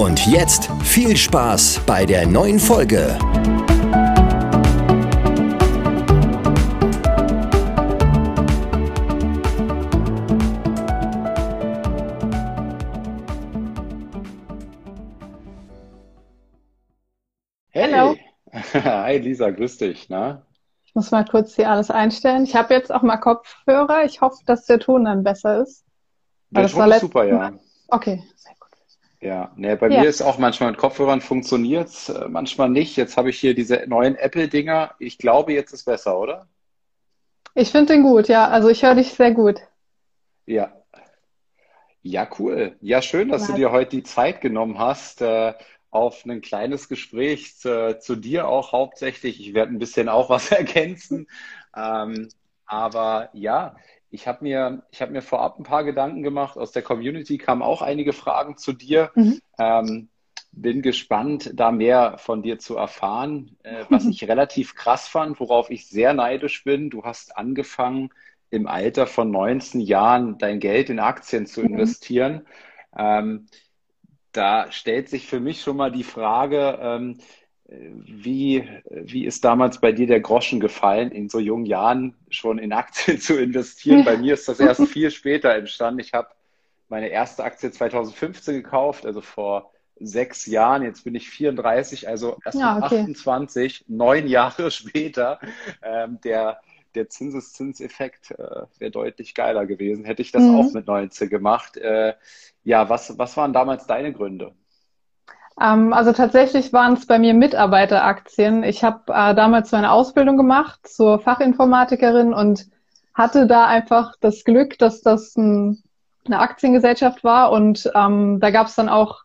Und jetzt viel Spaß bei der neuen Folge. Hey. Hallo. Hi Lisa, grüß dich. Na? Ich muss mal kurz hier alles einstellen. Ich habe jetzt auch mal Kopfhörer. Ich hoffe, dass der Ton dann besser ist. Der das Ton war ist super, ja. Mal- Okay. Ja, ne, bei Ja. mir ist auch manchmal mit Kopfhörern funktioniert's, äh, manchmal nicht. Jetzt habe ich hier diese neuen Apple-Dinger. Ich glaube, jetzt ist besser, oder? Ich finde den gut, ja. Also ich höre dich sehr gut. Ja. Ja, cool. Ja, schön, dass du dir heute die Zeit genommen hast, äh, auf ein kleines Gespräch zu, zu dir auch hauptsächlich. Ich werde ein bisschen auch was ergänzen. Ähm, aber ja, ich habe mir, ich habe mir vorab ein paar Gedanken gemacht. Aus der Community kamen auch einige Fragen zu dir. Mhm. Ähm, bin gespannt, da mehr von dir zu erfahren. Äh, was ich relativ krass fand, worauf ich sehr neidisch bin, du hast angefangen, im Alter von 19 Jahren dein Geld in Aktien zu Mhm. investieren. Ähm, da stellt sich für mich schon mal die Frage, ähm, wie, wie ist damals bei dir der Groschen gefallen, in so jungen Jahren schon in Aktien zu investieren? Bei mir ist das erst viel später entstanden. Ich habe meine erste Aktie 2015 gekauft, also vor sechs Jahren. Jetzt bin ich 34, also erst Ja, okay. 28, neun Jahre später. Ähm, der, der Zinseszinseffekt äh, wäre deutlich geiler gewesen. Hätte ich das Mhm. auch mit 19 gemacht. Äh, ja, was, was waren damals deine Gründe? Ähm, also tatsächlich waren es bei mir Mitarbeiteraktien. Ich habe äh, damals meine Ausbildung gemacht zur Fachinformatikerin und hatte da einfach das Glück, dass das ein, eine Aktiengesellschaft war und ähm, da gab es dann auch,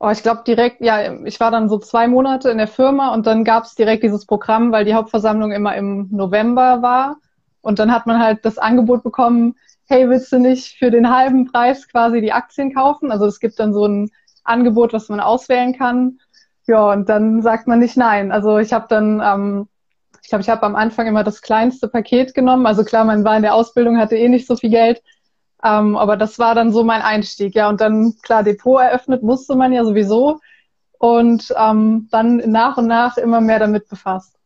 oh, ich glaube direkt, ja, ich war dann so zwei Monate in der Firma und dann gab es direkt dieses Programm, weil die Hauptversammlung immer im November war und dann hat man halt das Angebot bekommen, hey, willst du nicht für den halben Preis quasi die Aktien kaufen? Also es gibt dann so ein Angebot, was man auswählen kann. Ja, und dann sagt man nicht nein. Also ich habe dann, ähm, ich glaube, ich habe am Anfang immer das kleinste Paket genommen. Also klar, man war in der Ausbildung, hatte eh nicht so viel Geld. Ähm, aber das war dann so mein Einstieg. Ja, und dann, klar, Depot eröffnet musste man ja sowieso. Und ähm, dann nach und nach immer mehr damit befasst.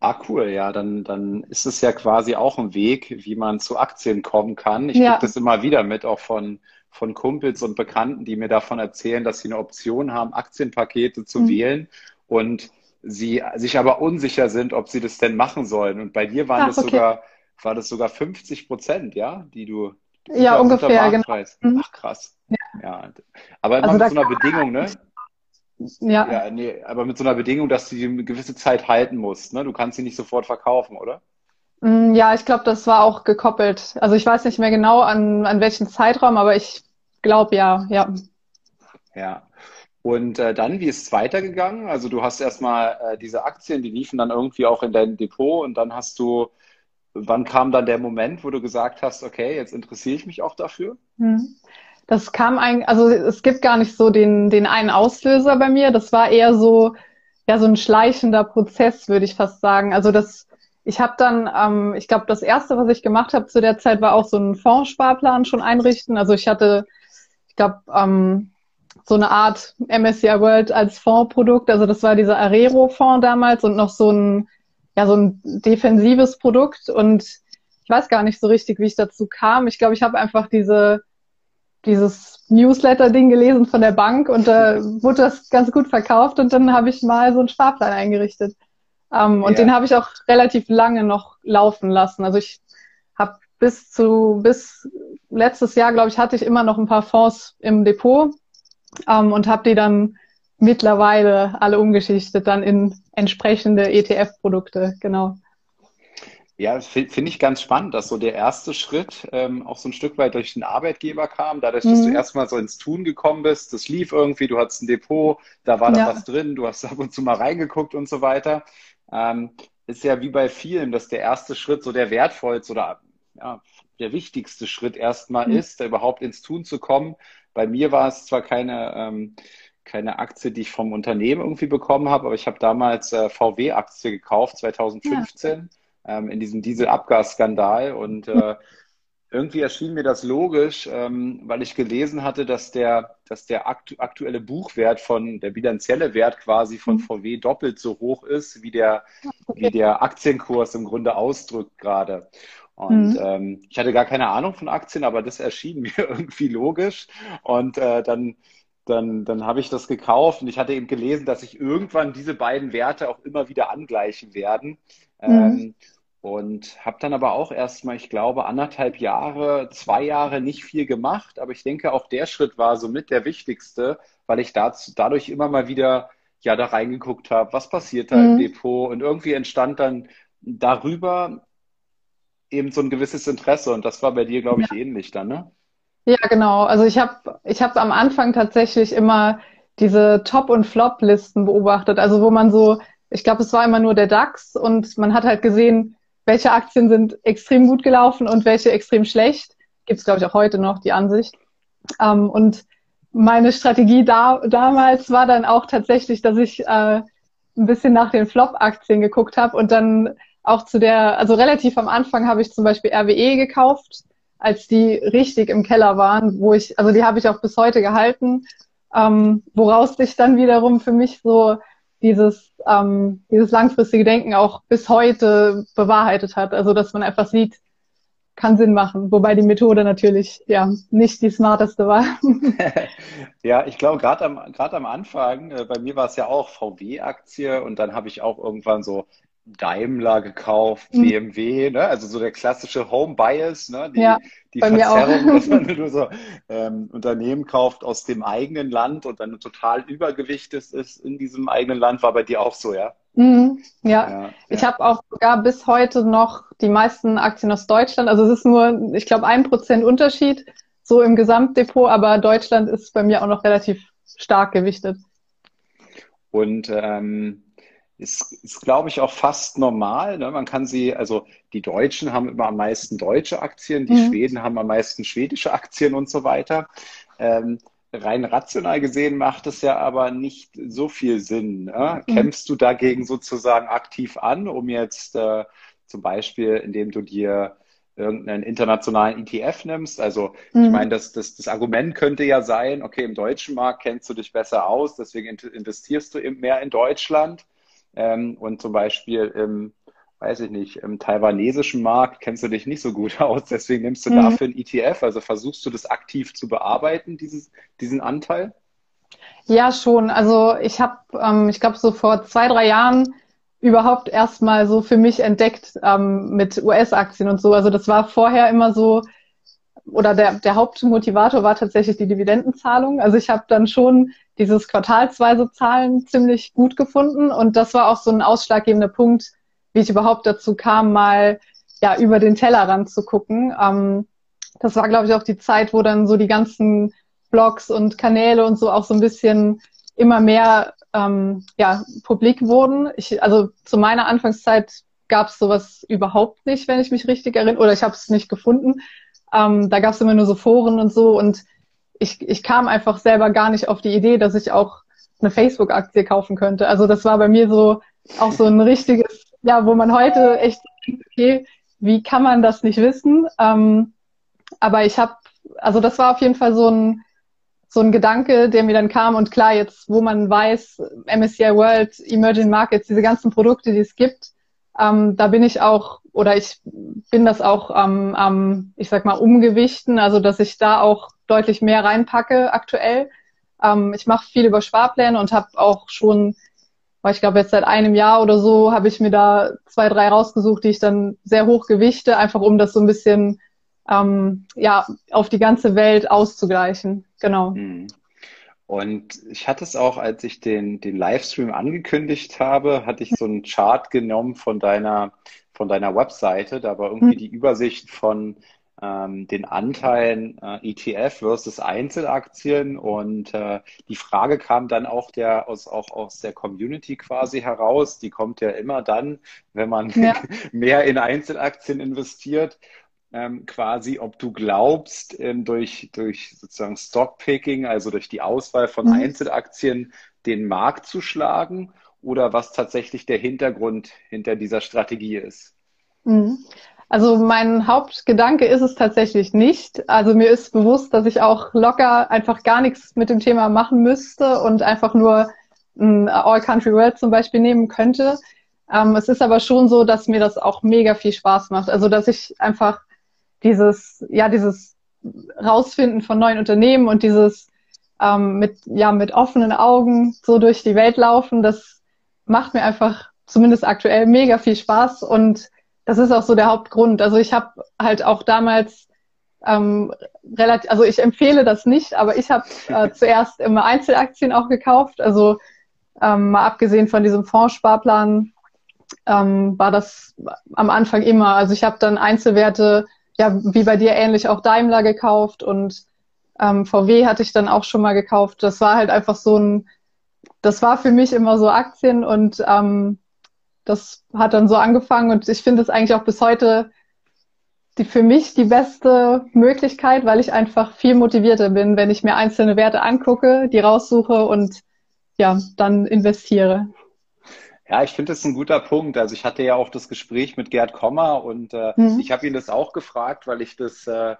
Ah, cool, ja, dann, dann ist es ja quasi auch ein Weg, wie man zu Aktien kommen kann. Ich Ja. kriege das immer wieder mit, auch von, von Kumpels und Bekannten, die mir davon erzählen, dass sie eine Option haben, Aktienpakete zu Mhm. wählen und sie sich aber unsicher sind, ob sie das denn machen sollen. Und bei dir waren Ach, das okay. sogar, war das sogar 50 Prozent, ja, die du Ja, unter- ungefähr, genau. Mhm. Ach, krass. Ja. Aber immer Also mit so einer Bedingung, ne? Ja, Ja, nee, aber mit so einer Bedingung, dass du die eine gewisse Zeit halten musst, ne? Du kannst sie nicht sofort verkaufen, oder? Mm, ja, ich glaube, das war auch gekoppelt. Also ich weiß nicht mehr genau an, an welchen Zeitraum, aber ich glaube ja, ja. Ja. Und äh, dann, wie ist es weitergegangen? Also du hast erstmal äh, diese Aktien, die liefen dann irgendwie auch in dein Depot und dann hast du, wann kam dann der Moment, wo du gesagt hast, okay, jetzt interessiere ich mich auch dafür? Hm. Das kam eigentlich, also es gibt gar nicht so den, den einen Auslöser bei mir. Das war eher so, ja, so ein schleichender Prozess, würde ich fast sagen. Also das, ich habe dann, ähm, ich glaube, das erste, was ich gemacht habe zu der Zeit, war auch so einen Fondssparplan schon einrichten. Also ich hatte, ich glaube, ähm, so eine Art MSCI World als Fondsprodukt. Also das war dieser Arero-Fonds damals und noch so ein, ja, so ein defensives Produkt. Und ich weiß gar nicht so richtig, wie ich dazu kam. Ich glaube, ich habe einfach diese dieses Newsletter-Ding gelesen von der Bank und da wurde das ganz gut verkauft und dann habe ich mal so einen Sparplan eingerichtet. Ähm, und Ja. den habe ich auch relativ lange noch laufen lassen. Also ich habe bis zu, bis letztes Jahr, glaube ich, hatte ich immer noch ein paar Fonds im Depot ähm, und habe die dann mittlerweile alle umgeschichtet dann in entsprechende ETF-Produkte, genau. Ja, finde ich ganz spannend, dass so der erste Schritt ähm, auch so ein Stück weit durch den Arbeitgeber kam, dadurch, dass mhm. du erstmal so ins Tun gekommen bist, das lief irgendwie, du hattest ein Depot, da war da ja. was drin, du hast ab und zu mal reingeguckt und so weiter. Ähm, ist ja wie bei vielen, dass der erste Schritt so der wertvollste oder ja, der wichtigste Schritt erstmal mhm. ist, da überhaupt ins Tun zu kommen. Bei mir war es zwar keine, ähm, keine Aktie, die ich vom Unternehmen irgendwie bekommen habe, aber ich habe damals äh, VW-Aktie gekauft, 2015. Ja ähm, in diesem Dieselabgasskandal. Und äh, irgendwie erschien mir das logisch, ähm, weil ich gelesen hatte, dass der, dass der aktu aktuelle Buchwert von, der bilanzielle Wert quasi von mhm. VW doppelt so hoch ist, wie der, wie der Aktienkurs im Grunde ausdrückt gerade. Und mhm. ähm, ich hatte gar keine Ahnung von Aktien, aber das erschien mir irgendwie logisch. Und äh, dann, dann, dann habe ich das gekauft und ich hatte eben gelesen, dass sich irgendwann diese beiden Werte auch immer wieder angleichen werden. Mhm. Ähm, und habe dann aber auch erstmal, ich glaube, anderthalb Jahre, zwei Jahre nicht viel gemacht. Aber ich denke, auch der Schritt war somit der wichtigste, weil ich dazu, dadurch immer mal wieder ja da reingeguckt habe, was passiert da mhm. im Depot. Und irgendwie entstand dann darüber eben so ein gewisses Interesse. Und das war bei dir, glaube ich, ja. ähnlich dann, ne? Ja, genau. Also ich habe ich hab am Anfang tatsächlich immer diese Top- und Flop-Listen beobachtet. Also wo man so, ich glaube, es war immer nur der DAX und man hat halt gesehen, welche Aktien sind extrem gut gelaufen und welche extrem schlecht. Gibt es, glaube ich, auch heute noch die Ansicht. Ähm, und meine Strategie da, damals war dann auch tatsächlich, dass ich äh, ein bisschen nach den Flop-Aktien geguckt habe und dann auch zu der, also relativ am Anfang habe ich zum Beispiel RWE gekauft, als die richtig im Keller waren, wo ich, also die habe ich auch bis heute gehalten, ähm, woraus sich dann wiederum für mich so dieses, ähm, dieses langfristige Denken auch bis heute bewahrheitet hat. Also dass man einfach sieht, kann Sinn machen, wobei die Methode natürlich ja nicht die smarteste war. ja, ich glaube, gerade am, gerade am Anfang, äh, bei mir war es ja auch VW-Aktie und dann habe ich auch irgendwann so Daimler gekauft, mhm. BMW, ne? also so der klassische Home Bias, ne? die, ja, die Verzerrung, dass man nur so ähm, Unternehmen kauft aus dem eigenen Land und dann total übergewichtet ist in diesem eigenen Land, war bei dir auch so, ja? Mhm, ja. ja, ich habe auch sogar bis heute noch die meisten Aktien aus Deutschland. Also es ist nur, ich glaube, ein Prozent Unterschied so im Gesamtdepot, aber Deutschland ist bei mir auch noch relativ stark gewichtet. Und ähm, ist, ist glaube ich, auch fast normal. Ne? Man kann sie, also die Deutschen haben immer am meisten deutsche Aktien, die mhm. Schweden haben am meisten schwedische Aktien und so weiter. Ähm, rein rational gesehen macht es ja aber nicht so viel Sinn. Ne? Mhm. Kämpfst du dagegen sozusagen aktiv an, um jetzt äh, zum Beispiel, indem du dir irgendeinen internationalen ETF nimmst. Also mhm. ich meine, das, das, das Argument könnte ja sein, okay, im deutschen Markt kennst du dich besser aus, deswegen investierst du eben mehr in Deutschland. Ähm, und zum Beispiel im, weiß ich nicht, im taiwanesischen Markt kennst du dich nicht so gut aus, deswegen nimmst du mhm. dafür ein ETF. Also versuchst du das aktiv zu bearbeiten, dieses, diesen Anteil? Ja, schon. Also ich habe, ähm, ich glaube, so vor zwei, drei Jahren überhaupt erstmal so für mich entdeckt ähm, mit US-Aktien und so. Also das war vorher immer so, oder der, der Hauptmotivator war tatsächlich die Dividendenzahlung. Also ich habe dann schon dieses quartalsweise Zahlen ziemlich gut gefunden und das war auch so ein ausschlaggebender Punkt, wie ich überhaupt dazu kam, mal ja über den Tellerrand zu gucken. Ähm, das war, glaube ich, auch die Zeit, wo dann so die ganzen Blogs und Kanäle und so auch so ein bisschen immer mehr ähm, ja, publik wurden. Ich, also zu meiner Anfangszeit gab es sowas überhaupt nicht, wenn ich mich richtig erinnere, oder ich habe es nicht gefunden. Ähm, da gab es immer nur so Foren und so und ich, ich kam einfach selber gar nicht auf die Idee, dass ich auch eine Facebook-Aktie kaufen könnte. Also das war bei mir so auch so ein richtiges, ja, wo man heute echt okay, wie kann man das nicht wissen? Ähm, aber ich habe, also das war auf jeden Fall so ein so ein Gedanke, der mir dann kam und klar, jetzt, wo man weiß, MSCI World, Emerging Markets, diese ganzen Produkte, die es gibt, ähm, da bin ich auch, oder ich bin das auch am, ähm, ich sag mal, umgewichten, also dass ich da auch deutlich mehr reinpacke aktuell. Ähm, ich mache viel über Sparpläne und habe auch schon, weil ich glaube jetzt seit einem Jahr oder so, habe ich mir da zwei, drei rausgesucht, die ich dann sehr hoch gewichte, einfach um das so ein bisschen ähm, ja auf die ganze Welt auszugleichen. Genau. Mhm. Und ich hatte es auch, als ich den, den Livestream angekündigt habe, hatte ich so einen Chart genommen von deiner von deiner Webseite. Da war irgendwie mhm. die Übersicht von ähm, den Anteilen äh, ETF versus Einzelaktien und äh, die Frage kam dann auch der aus auch aus der Community quasi heraus. Die kommt ja immer dann, wenn man ja. mehr in Einzelaktien investiert. Ähm, quasi, ob du glaubst, ähm, durch, durch sozusagen Stockpicking, also durch die Auswahl von mhm. Einzelaktien, den Markt zu schlagen oder was tatsächlich der Hintergrund hinter dieser Strategie ist. Mhm. Also mein Hauptgedanke ist es tatsächlich nicht. Also mir ist bewusst, dass ich auch locker einfach gar nichts mit dem Thema machen müsste und einfach nur ein All Country World zum Beispiel nehmen könnte. Ähm, es ist aber schon so, dass mir das auch mega viel Spaß macht. Also dass ich einfach dieses, ja, dieses Rausfinden von neuen Unternehmen und dieses ähm, mit, ja, mit offenen Augen so durch die Welt laufen, das macht mir einfach zumindest aktuell mega viel Spaß und das ist auch so der Hauptgrund. Also ich habe halt auch damals ähm, relativ, also ich empfehle das nicht, aber ich habe äh, zuerst immer Einzelaktien auch gekauft. Also ähm, mal abgesehen von diesem Fondssparplan ähm, war das am Anfang immer. Also ich habe dann Einzelwerte, ja, wie bei dir ähnlich auch Daimler gekauft und ähm, VW hatte ich dann auch schon mal gekauft. Das war halt einfach so ein, das war für mich immer so Aktien und ähm, das hat dann so angefangen und ich finde es eigentlich auch bis heute die, für mich die beste Möglichkeit, weil ich einfach viel motivierter bin, wenn ich mir einzelne Werte angucke, die raussuche und ja, dann investiere. Ja, ich finde das ein guter Punkt. Also ich hatte ja auch das Gespräch mit Gerd Kommer und äh, mhm. ich habe ihn das auch gefragt, weil ich das äh,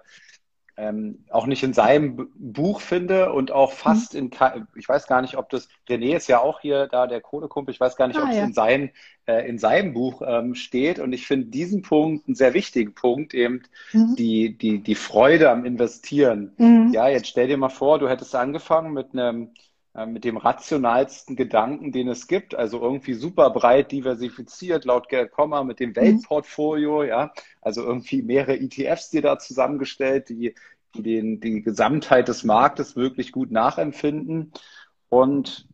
ähm, auch nicht in seinem Buch finde und auch fast mhm. in, ich weiß gar nicht, ob das, René ist ja auch hier da, der Kohlekumpel, ich weiß gar nicht, ah, ob es ja. in, sein, äh, in seinem Buch ähm, steht. Und ich finde diesen Punkt einen sehr wichtigen Punkt, eben mhm. die, die, die Freude am Investieren. Mhm. Ja, jetzt stell dir mal vor, du hättest angefangen mit einem mit dem rationalsten Gedanken, den es gibt, also irgendwie super breit diversifiziert, laut Gerd Kommer mit dem mhm. Weltportfolio, ja, also irgendwie mehrere ETFs dir da zusammengestellt, die, die den, die Gesamtheit des Marktes wirklich gut nachempfinden. Und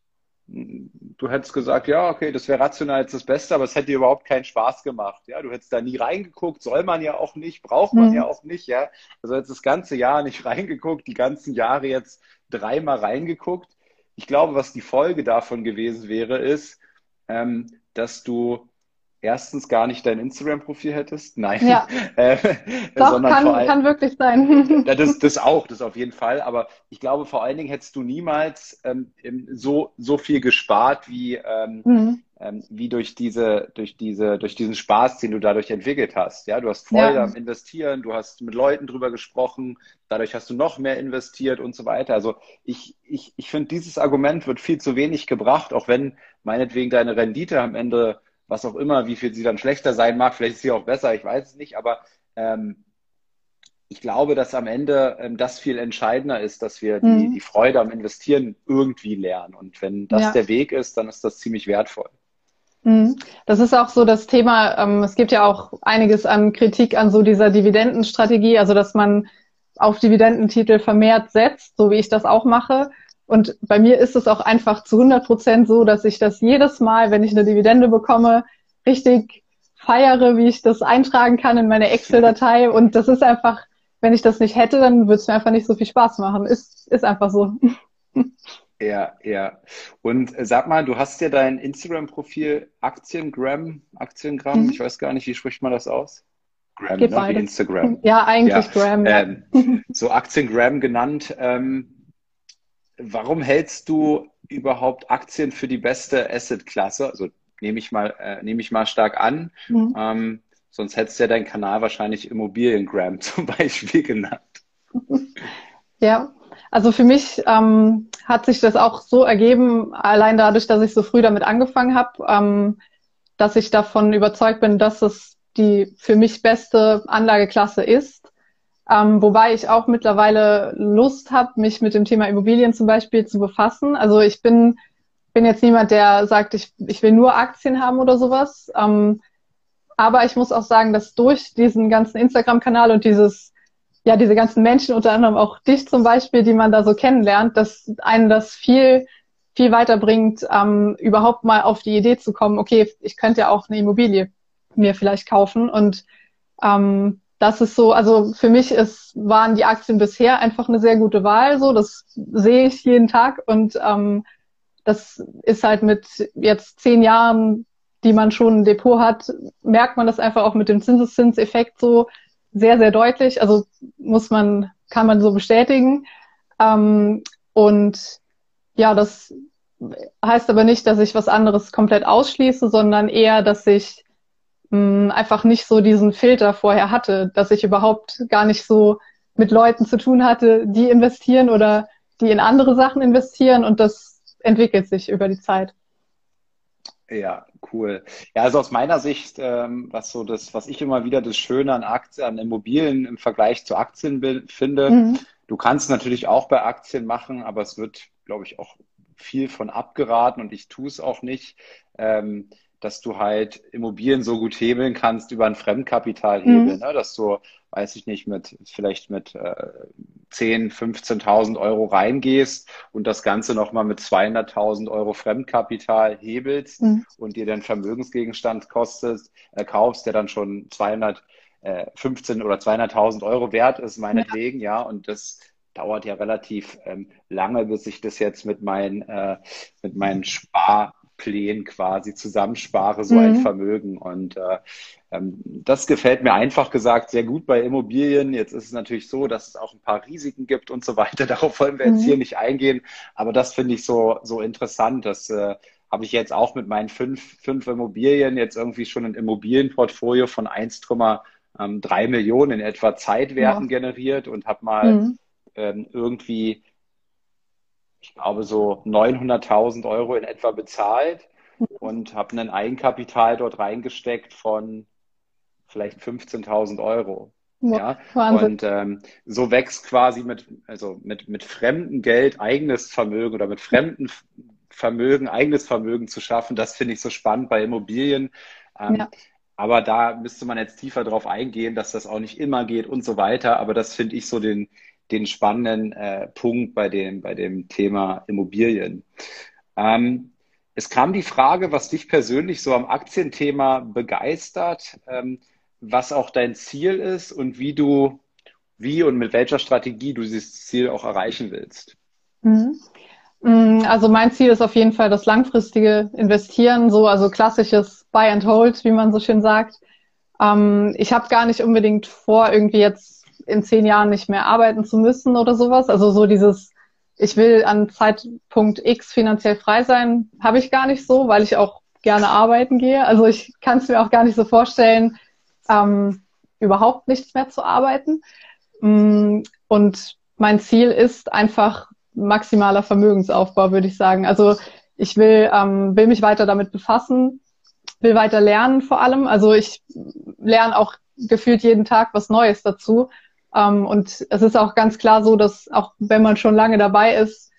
du hättest gesagt, ja, okay, das wäre rational jetzt das Beste, aber es hätte dir überhaupt keinen Spaß gemacht. Ja, du hättest da nie reingeguckt, soll man ja auch nicht, braucht man mhm. ja auch nicht, ja. Also jetzt das ganze Jahr nicht reingeguckt, die ganzen Jahre jetzt dreimal reingeguckt ich glaube, was die Folge davon gewesen wäre, ist, ähm, dass du erstens gar nicht dein Instagram-Profil hättest. Nein. Ja. äh, Doch, sondern kann, allem, kann wirklich sein. das, das auch, das auf jeden Fall. Aber ich glaube, vor allen Dingen hättest du niemals ähm, so, so viel gespart, wie, ähm, mhm ähm, wie durch diese, durch diese, durch diesen Spaß, den du dadurch entwickelt hast. Ja, du hast Freude ja. am Investieren, du hast mit Leuten drüber gesprochen, dadurch hast du noch mehr investiert und so weiter. Also ich, ich, ich finde, dieses Argument wird viel zu wenig gebracht, auch wenn meinetwegen deine Rendite am Ende, was auch immer, wie viel sie dann schlechter sein mag, vielleicht ist sie auch besser, ich weiß es nicht, aber ähm, ich glaube, dass am Ende ähm, das viel entscheidender ist, dass wir die, mhm. die Freude am Investieren irgendwie lernen. Und wenn das ja. der Weg ist, dann ist das ziemlich wertvoll. Mhm. Das ist auch so das Thema. Ähm, es gibt ja auch einiges an Kritik an so dieser Dividendenstrategie, also dass man auf Dividendentitel vermehrt setzt, so wie ich das auch mache. Und bei mir ist es auch einfach zu 100 Prozent so, dass ich das jedes Mal, wenn ich eine Dividende bekomme, richtig feiere, wie ich das eintragen kann in meine Excel-Datei. Und das ist einfach, wenn ich das nicht hätte, dann würde es mir einfach nicht so viel Spaß machen. Ist, ist einfach so. Ja, ja. Und äh, sag mal, du hast ja dein Instagram-Profil Aktiengram, Aktiengramm, mhm. ich weiß gar nicht, wie spricht man das aus? Gram, Geht ne? Instagram. Ja, eigentlich ja. Gram. Ja. Ähm, so Aktiengram genannt. Ähm, warum hältst du überhaupt Aktien für die beste Asset-Klasse? Also nehme ich mal, äh, nehme ich mal stark an. Mhm. Ähm, sonst hättest du ja deinen Kanal wahrscheinlich Immobiliengram zum Beispiel genannt. Ja, also für mich ähm, hat sich das auch so ergeben, allein dadurch, dass ich so früh damit angefangen habe, ähm, dass ich davon überzeugt bin, dass es die für mich beste Anlageklasse ist. Ähm, wobei ich auch mittlerweile Lust habe, mich mit dem Thema Immobilien zum Beispiel zu befassen. Also ich bin, bin jetzt niemand, der sagt, ich, ich will nur Aktien haben oder sowas. Ähm, aber ich muss auch sagen, dass durch diesen ganzen Instagram-Kanal und dieses ja, diese ganzen Menschen, unter anderem auch dich zum Beispiel, die man da so kennenlernt, dass einen das viel, viel weiterbringt, ähm, überhaupt mal auf die Idee zu kommen, okay, ich könnte ja auch eine Immobilie mir vielleicht kaufen. Und ähm, das ist so, also für mich ist, waren die Aktien bisher einfach eine sehr gute Wahl. So, das sehe ich jeden Tag und ähm, das ist halt mit jetzt zehn Jahren, die man schon ein Depot hat, merkt man das einfach auch mit dem Zinseszinseffekt so sehr, sehr deutlich. Also muss man, kann man so bestätigen. Ähm, und ja, das heißt aber nicht, dass ich was anderes komplett ausschließe, sondern eher, dass ich mh, einfach nicht so diesen Filter vorher hatte, dass ich überhaupt gar nicht so mit Leuten zu tun hatte, die investieren oder die in andere Sachen investieren und das entwickelt sich über die Zeit. Ja, cool. Ja, also aus meiner Sicht, ähm, was so das, was ich immer wieder das Schöne an Aktien, an Immobilien im Vergleich zu Aktien finde, mhm. du kannst natürlich auch bei Aktien machen, aber es wird, glaube ich, auch viel von abgeraten und ich tue es auch nicht. Ähm, dass du halt Immobilien so gut hebeln kannst über ein Fremdkapitalhebel, mhm. ne? dass du, weiß ich nicht, mit vielleicht mit äh, 10, 15.000 Euro reingehst und das Ganze nochmal mit 200.000 Euro Fremdkapital hebelst mhm. und dir den Vermögensgegenstand kostest, äh, kaufst, der dann schon 200 15 äh, oder 200.000 Euro wert ist, meinetwegen, ja. ja, und das dauert ja relativ ähm, lange, bis ich das jetzt mit meinen, äh, mit meinen Spar, Plänen quasi zusammenspare, so mhm. ein Vermögen. Und äh, ähm, das gefällt mir einfach gesagt sehr gut bei Immobilien. Jetzt ist es natürlich so, dass es auch ein paar Risiken gibt und so weiter. Darauf wollen wir jetzt mhm. hier nicht eingehen. Aber das finde ich so, so interessant. Das äh, habe ich jetzt auch mit meinen fünf, fünf Immobilien jetzt irgendwie schon ein Immobilienportfolio von 1,3 ähm, Millionen in etwa Zeitwerten ja. generiert und habe mal mhm. ähm, irgendwie ich glaube, so 900.000 Euro in etwa bezahlt und habe ein Eigenkapital dort reingesteckt von vielleicht 15.000 Euro. Ja, Wahnsinn. und ähm, so wächst quasi mit, also mit, mit fremdem Geld eigenes Vermögen oder mit fremdem Vermögen eigenes Vermögen zu schaffen. Das finde ich so spannend bei Immobilien. Ähm, ja. Aber da müsste man jetzt tiefer drauf eingehen, dass das auch nicht immer geht und so weiter. Aber das finde ich so den, den spannenden äh, Punkt bei dem, bei dem Thema Immobilien. Ähm, es kam die Frage, was dich persönlich so am Aktienthema begeistert, ähm, was auch dein Ziel ist und wie du, wie und mit welcher Strategie du dieses Ziel auch erreichen willst. Mhm. Mm, also mein Ziel ist auf jeden Fall das langfristige Investieren, so also klassisches Buy and Hold, wie man so schön sagt. Ähm, ich habe gar nicht unbedingt vor, irgendwie jetzt in zehn Jahren nicht mehr arbeiten zu müssen oder sowas. Also so dieses, ich will an Zeitpunkt X finanziell frei sein, habe ich gar nicht so, weil ich auch gerne arbeiten gehe. Also ich kann es mir auch gar nicht so vorstellen, ähm, überhaupt nichts mehr zu arbeiten. Mm, und mein Ziel ist einfach maximaler Vermögensaufbau, würde ich sagen. Also ich will, ähm, will mich weiter damit befassen, will weiter lernen vor allem. Also ich lerne auch gefühlt jeden Tag was Neues dazu. Ähm, und es ist auch ganz klar so, dass auch wenn man schon lange dabei ist,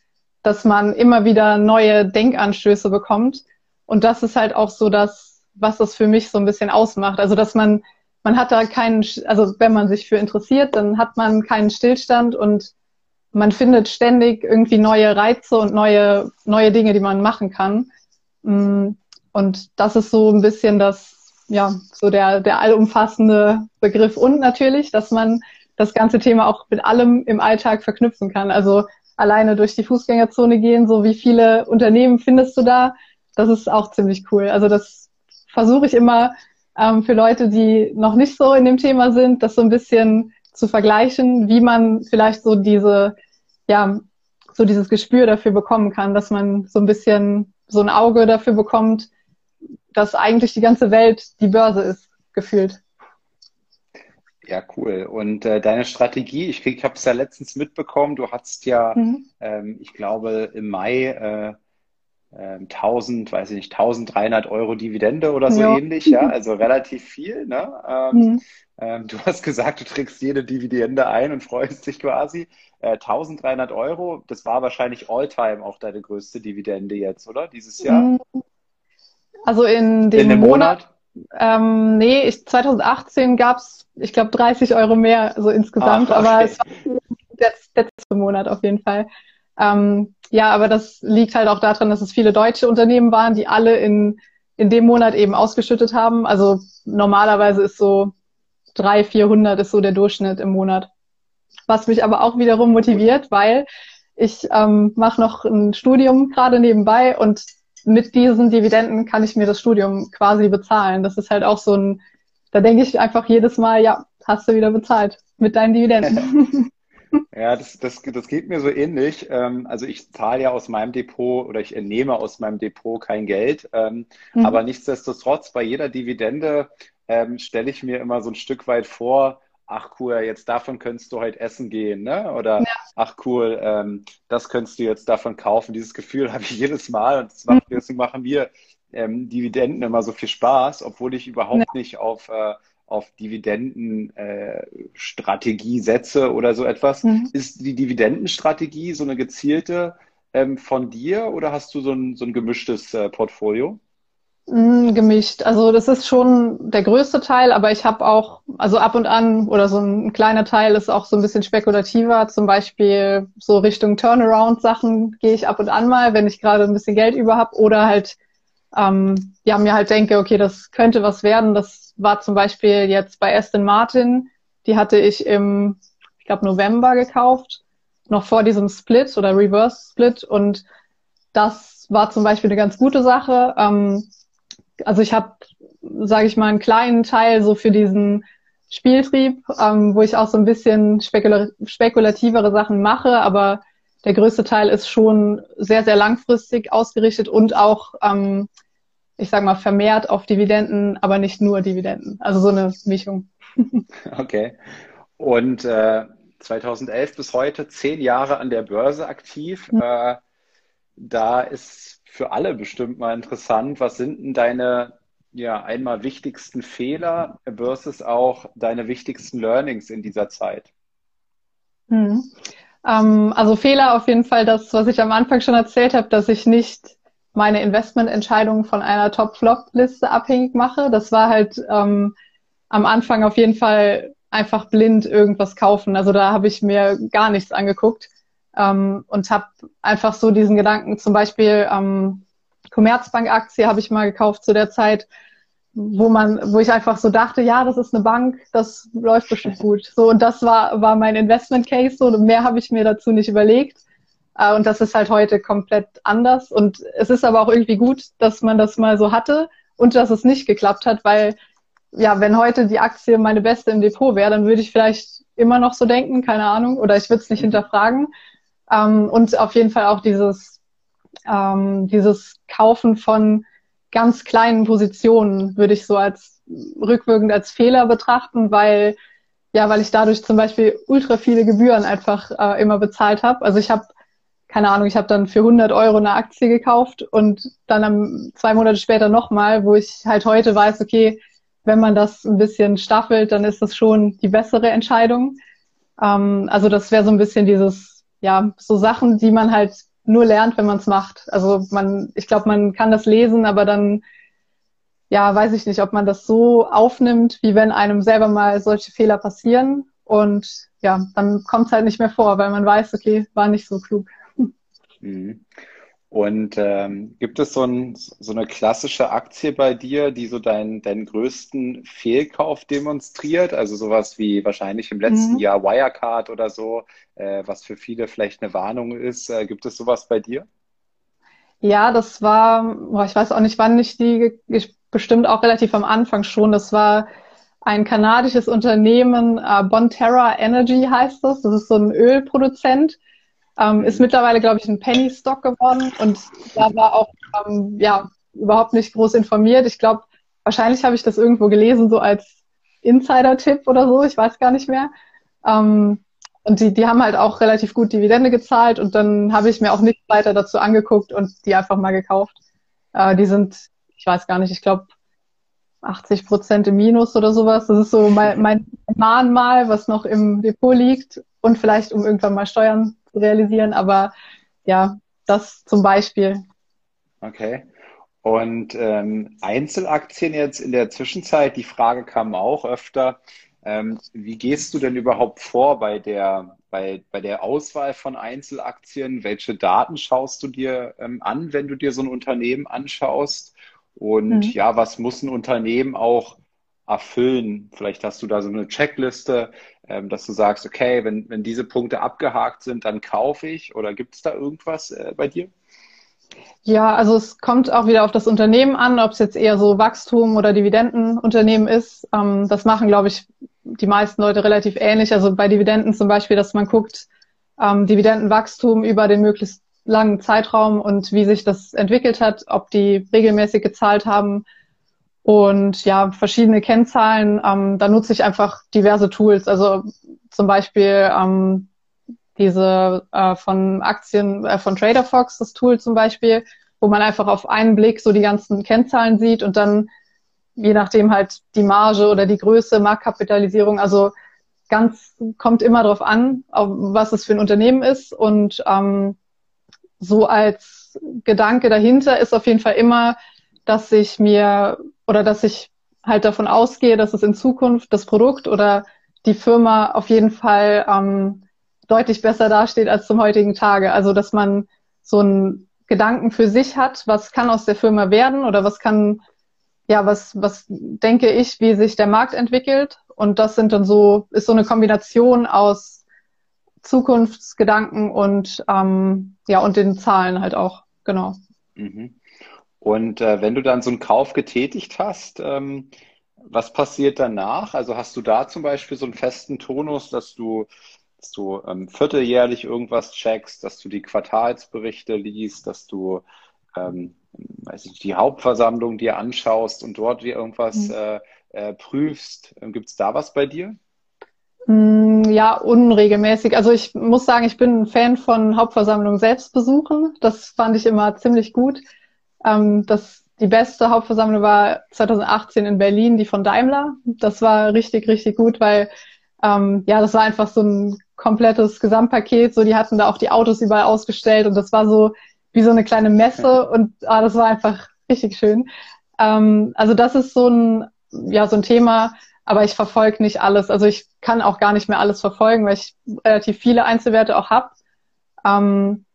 dass man immer wieder neue Denkanstöße bekommt. Und das ist halt auch so das, was das für mich so ein bisschen ausmacht. Also, dass man, man hat da keinen, also wenn man sich für interessiert, dann hat man keinen Stillstand und man findet ständig irgendwie neue Reize und neue, neue Dinge, die man machen kann. Mm, und das ist so ein bisschen das, ja, so der, der allumfassende Begriff. Und natürlich, dass man das ganze Thema auch mit allem im Alltag verknüpfen kann. Also alleine durch die Fußgängerzone gehen, so wie viele Unternehmen findest du da? Das ist auch ziemlich cool. Also das versuche ich immer ähm, für Leute, die noch nicht so in dem Thema sind, das so ein bisschen zu vergleichen, wie man vielleicht so diese, ja, so dieses Gespür dafür bekommen kann, dass man so ein bisschen so ein Auge dafür bekommt, dass eigentlich die ganze Welt die Börse ist, gefühlt. Ja, cool. Und äh, deine Strategie, ich, ich habe es ja letztens mitbekommen, du hast ja, mhm. ähm, ich glaube, im Mai äh, äh, 1000, weiß ich nicht, 1300 Euro Dividende oder so ja. ähnlich, ja, also relativ viel. Ne? Ähm, mhm. ähm, du hast gesagt, du trägst jede Dividende ein und freust dich quasi. Äh, 1300 Euro, das war wahrscheinlich Alltime auch deine größte Dividende jetzt, oder? Dieses Jahr? Mhm. Also in dem, in dem Monat? Monat ähm, nee, ich, 2018 gab's, ich glaube, 30 Euro mehr so insgesamt, Ach, okay. aber es war der letzte Monat auf jeden Fall. Ähm, ja, aber das liegt halt auch daran, dass es viele deutsche Unternehmen waren, die alle in in dem Monat eben ausgeschüttet haben. Also normalerweise ist so 300, 400 ist so der Durchschnitt im Monat. Was mich aber auch wiederum motiviert, weil ich ähm, mache noch ein Studium gerade nebenbei und mit diesen Dividenden kann ich mir das Studium quasi bezahlen. Das ist halt auch so ein, da denke ich einfach jedes Mal, ja, hast du wieder bezahlt mit deinen Dividenden. Ja, das, das, das geht mir so ähnlich. Ähm, also ich zahle ja aus meinem Depot oder ich entnehme aus meinem Depot kein Geld. Ähm, mhm. Aber nichtsdestotrotz, bei jeder Dividende ähm, stelle ich mir immer so ein Stück weit vor, ach cool, jetzt davon könntest du heute essen gehen, ne? Oder ja. ach cool, ähm, das könntest du jetzt davon kaufen. Dieses Gefühl habe ich jedes Mal und macht, mhm. deswegen machen wir ähm, Dividenden immer so viel Spaß, obwohl ich überhaupt ja. nicht auf, äh, auf Dividendenstrategie äh, setze oder so etwas. Mhm. Ist die Dividendenstrategie so eine gezielte ähm, von dir oder hast du so ein, so ein gemischtes äh, Portfolio? Mm, gemischt. Also das ist schon der größte Teil, aber ich habe auch, also ab und an oder so ein kleiner Teil ist auch so ein bisschen spekulativer. Zum Beispiel so Richtung Turnaround-Sachen gehe ich ab und an mal, wenn ich gerade ein bisschen Geld über habe oder halt ähm, ja mir halt denke, okay, das könnte was werden. Das war zum Beispiel jetzt bei Aston Martin. Die hatte ich im, ich glaube November gekauft, noch vor diesem Split oder Reverse Split und das war zum Beispiel eine ganz gute Sache. Ähm, also ich habe, sage ich mal, einen kleinen Teil so für diesen Spieltrieb, ähm, wo ich auch so ein bisschen spekula spekulativere Sachen mache, aber der größte Teil ist schon sehr, sehr langfristig ausgerichtet und auch, ähm, ich sage mal, vermehrt auf Dividenden, aber nicht nur Dividenden. Also so eine Mischung. Okay. Und äh, 2011 bis heute zehn Jahre an der Börse aktiv. Mhm. Äh, da ist für alle bestimmt mal interessant. Was sind denn deine ja, einmal wichtigsten Fehler versus auch deine wichtigsten Learnings in dieser Zeit? Hm. Ähm, also Fehler auf jeden Fall das, was ich am Anfang schon erzählt habe, dass ich nicht meine Investmententscheidungen von einer Top-Flop-Liste abhängig mache. Das war halt ähm, am Anfang auf jeden Fall einfach blind irgendwas kaufen. Also da habe ich mir gar nichts angeguckt ähm, und habe einfach so diesen Gedanken, zum Beispiel ähm, Commerzbank-Aktie habe ich mal gekauft zu der Zeit, wo man, wo ich einfach so dachte, ja, das ist eine Bank, das läuft bestimmt gut. So und das war war mein Investment Case. So mehr habe ich mir dazu nicht überlegt. Äh, und das ist halt heute komplett anders. Und es ist aber auch irgendwie gut, dass man das mal so hatte und dass es nicht geklappt hat, weil ja, wenn heute die Aktie meine beste im Depot wäre, dann würde ich vielleicht immer noch so denken, keine Ahnung, oder ich würde es nicht hinterfragen. Ähm, und auf jeden Fall auch dieses, ähm, dieses Kaufen von ganz kleinen Positionen würde ich so als rückwirkend als Fehler betrachten, weil ja, weil ich dadurch zum Beispiel ultra viele Gebühren einfach äh, immer bezahlt habe. Also ich habe keine Ahnung, ich habe dann für 100 Euro eine Aktie gekauft und dann am, zwei Monate später nochmal, wo ich halt heute weiß, okay, wenn man das ein bisschen staffelt, dann ist das schon die bessere Entscheidung. Ähm, also das wäre so ein bisschen dieses ja, so Sachen, die man halt nur lernt, wenn man es macht. Also man, ich glaube, man kann das lesen, aber dann, ja, weiß ich nicht, ob man das so aufnimmt, wie wenn einem selber mal solche Fehler passieren. Und ja, dann kommt es halt nicht mehr vor, weil man weiß, okay, war nicht so klug. Mhm. Und ähm, gibt es so, ein, so, eine klassische Aktie bei dir, die so deinen, deinen größten Fehlkauf demonstriert? Also sowas wie wahrscheinlich im letzten mhm. Jahr Wirecard oder so, äh, was für viele vielleicht eine Warnung ist. Äh, gibt es sowas bei dir? Ja, das war, boah, ich weiß auch nicht, wann ich die, bestimmt auch relativ am Anfang schon. Das war ein kanadisches Unternehmen, äh, Bonterra Energy heißt das. Das ist so ein Ölproduzent ähm, ist mittlerweile, glaube ich, ein Penny Stock geworden und da war auch ähm, ja überhaupt nicht groß informiert. Ich glaube, wahrscheinlich habe ich das irgendwo gelesen, so als Insider-Tipp oder so, ich weiß gar nicht mehr. Ähm, und die, die haben halt auch relativ gut Dividende gezahlt und dann habe ich mir auch nichts weiter dazu angeguckt und die einfach mal gekauft. Äh, die sind, ich weiß gar nicht, ich glaube 80 Prozent im Minus oder sowas. Das ist so mein, mein Mahnmal, was noch im Depot liegt und vielleicht um irgendwann mal Steuern realisieren, aber ja, das zum Beispiel. Okay. Und ähm, Einzelaktien jetzt in der Zwischenzeit, die Frage kam auch öfter. Ähm, wie gehst du denn überhaupt vor bei der, bei, bei der Auswahl von Einzelaktien? Welche Daten schaust du dir ähm, an, wenn du dir so ein Unternehmen anschaust? Und mhm. ja, was muss ein Unternehmen auch erfüllen? Vielleicht hast du da so eine Checkliste, ähm, dass du sagst, okay, wenn, wenn diese Punkte abgehakt sind, dann kaufe ich. Oder gibt es da irgendwas äh, bei dir? Ja, also es kommt auch wieder auf das Unternehmen an, ob es jetzt eher so Wachstum oder Dividendenunternehmen ist. Ähm, das machen, glaube ich, die meisten Leute relativ ähnlich. Also bei Dividenden zum Beispiel, dass man guckt, ähm, Dividendenwachstum über den möglichst langen Zeitraum und wie sich das entwickelt hat, ob die regelmäßig gezahlt haben und ja, verschiedene Kennzahlen. Ähm, da nutze ich einfach diverse Tools. Also zum Beispiel ähm, diese äh, von Aktien, äh, von TraderFox, das Tool zum Beispiel, wo man einfach auf einen Blick so die ganzen Kennzahlen sieht und dann je nachdem halt die Marge oder die Größe, Marktkapitalisierung, also ganz kommt immer darauf an, was es für ein Unternehmen ist und ähm, so als Gedanke dahinter ist auf jeden Fall immer, dass ich mir oder dass ich halt davon ausgehe, dass es in Zukunft das Produkt oder die Firma auf jeden Fall ähm, deutlich besser dasteht als zum heutigen Tage. Also dass man so einen Gedanken für sich hat, was kann aus der Firma werden oder was kann, ja, was, was denke ich, wie sich der Markt entwickelt. Und das sind dann so, ist so eine Kombination aus Zukunftsgedanken und ähm, ja, und den Zahlen halt auch, genau. Mhm. Und äh, wenn du dann so einen Kauf getätigt hast, ähm, was passiert danach? Also hast du da zum Beispiel so einen festen Tonus, dass du dass du ähm, vierteljährlich irgendwas checkst, dass du die Quartalsberichte liest, dass du ähm, weiß ich, die Hauptversammlung dir anschaust und dort dir irgendwas mhm. äh, äh, prüfst. Ähm, Gibt es da was bei dir? Mm, ja, unregelmäßig. Also ich muss sagen, ich bin ein Fan von Hauptversammlungen selbst besuchen. Das fand ich immer ziemlich gut. Ähm, das, die beste Hauptversammlung war 2018 in Berlin, die von Daimler. Das war richtig, richtig gut, weil ähm, ja, das war einfach so ein komplettes Gesamtpaket. So, die hatten da auch die Autos überall ausgestellt und das war so wie so eine kleine Messe und ah, das war einfach richtig schön. Ähm, also das ist so ein, ja, so ein Thema, aber ich verfolge nicht alles. Also ich kann auch gar nicht mehr alles verfolgen, weil ich relativ viele Einzelwerte auch habe. Ähm,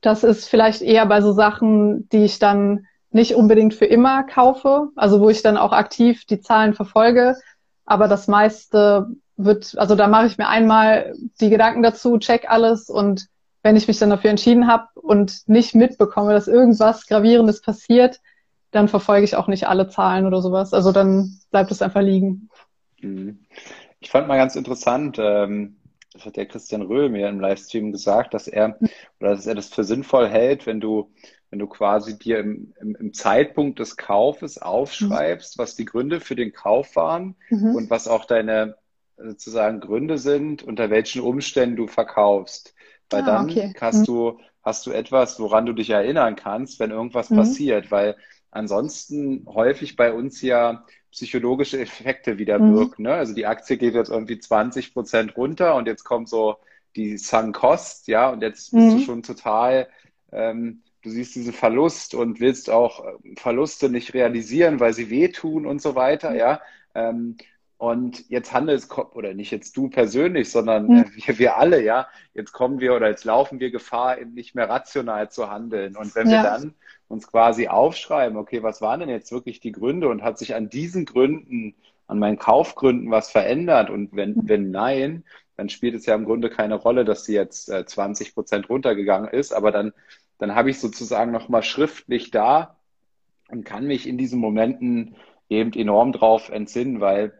das ist vielleicht eher bei so Sachen, die ich dann nicht unbedingt für immer kaufe, also wo ich dann auch aktiv die Zahlen verfolge. Aber das meiste wird, also da mache ich mir einmal die Gedanken dazu, check alles und wenn ich mich dann dafür entschieden habe und nicht mitbekomme, dass irgendwas Gravierendes passiert, dann verfolge ich auch nicht alle Zahlen oder sowas. Also dann bleibt es einfach liegen. Mhm. Ich fand mal ganz interessant, ähm, das hat der Christian Röhl mir im Livestream gesagt, dass er oder dass er das für sinnvoll hält, wenn du wenn du quasi dir im, im, im Zeitpunkt des Kaufes aufschreibst, mhm. was die Gründe für den Kauf waren mhm. und was auch deine sozusagen Gründe sind, unter welchen Umständen du verkaufst. Weil ah, dann okay. hast, mhm. du, hast du etwas, woran du dich erinnern kannst, wenn irgendwas mhm. passiert. Weil ansonsten häufig bei uns ja psychologische Effekte wieder mhm. wirken. Ne? Also die Aktie geht jetzt irgendwie 20 Prozent runter und jetzt kommt so die Sunk Cost, ja, und jetzt bist du mhm. schon total, ähm, du siehst diesen Verlust und willst auch äh, Verluste nicht realisieren, weil sie wehtun und so weiter, ja. Ähm, und jetzt handelt es, oder nicht jetzt du persönlich, sondern mhm. wir, wir alle, ja, jetzt kommen wir oder jetzt laufen wir Gefahr, eben nicht mehr rational zu handeln. Und wenn ja. wir dann uns quasi aufschreiben, okay, was waren denn jetzt wirklich die Gründe und hat sich an diesen Gründen, an meinen Kaufgründen was verändert? Und wenn, hm. wenn nein, dann spielt es ja im Grunde keine Rolle, dass sie jetzt äh, 20 Prozent runtergegangen ist, aber dann, dann habe ich sozusagen nochmal schriftlich da und kann mich in diesen Momenten eben enorm drauf entsinnen, weil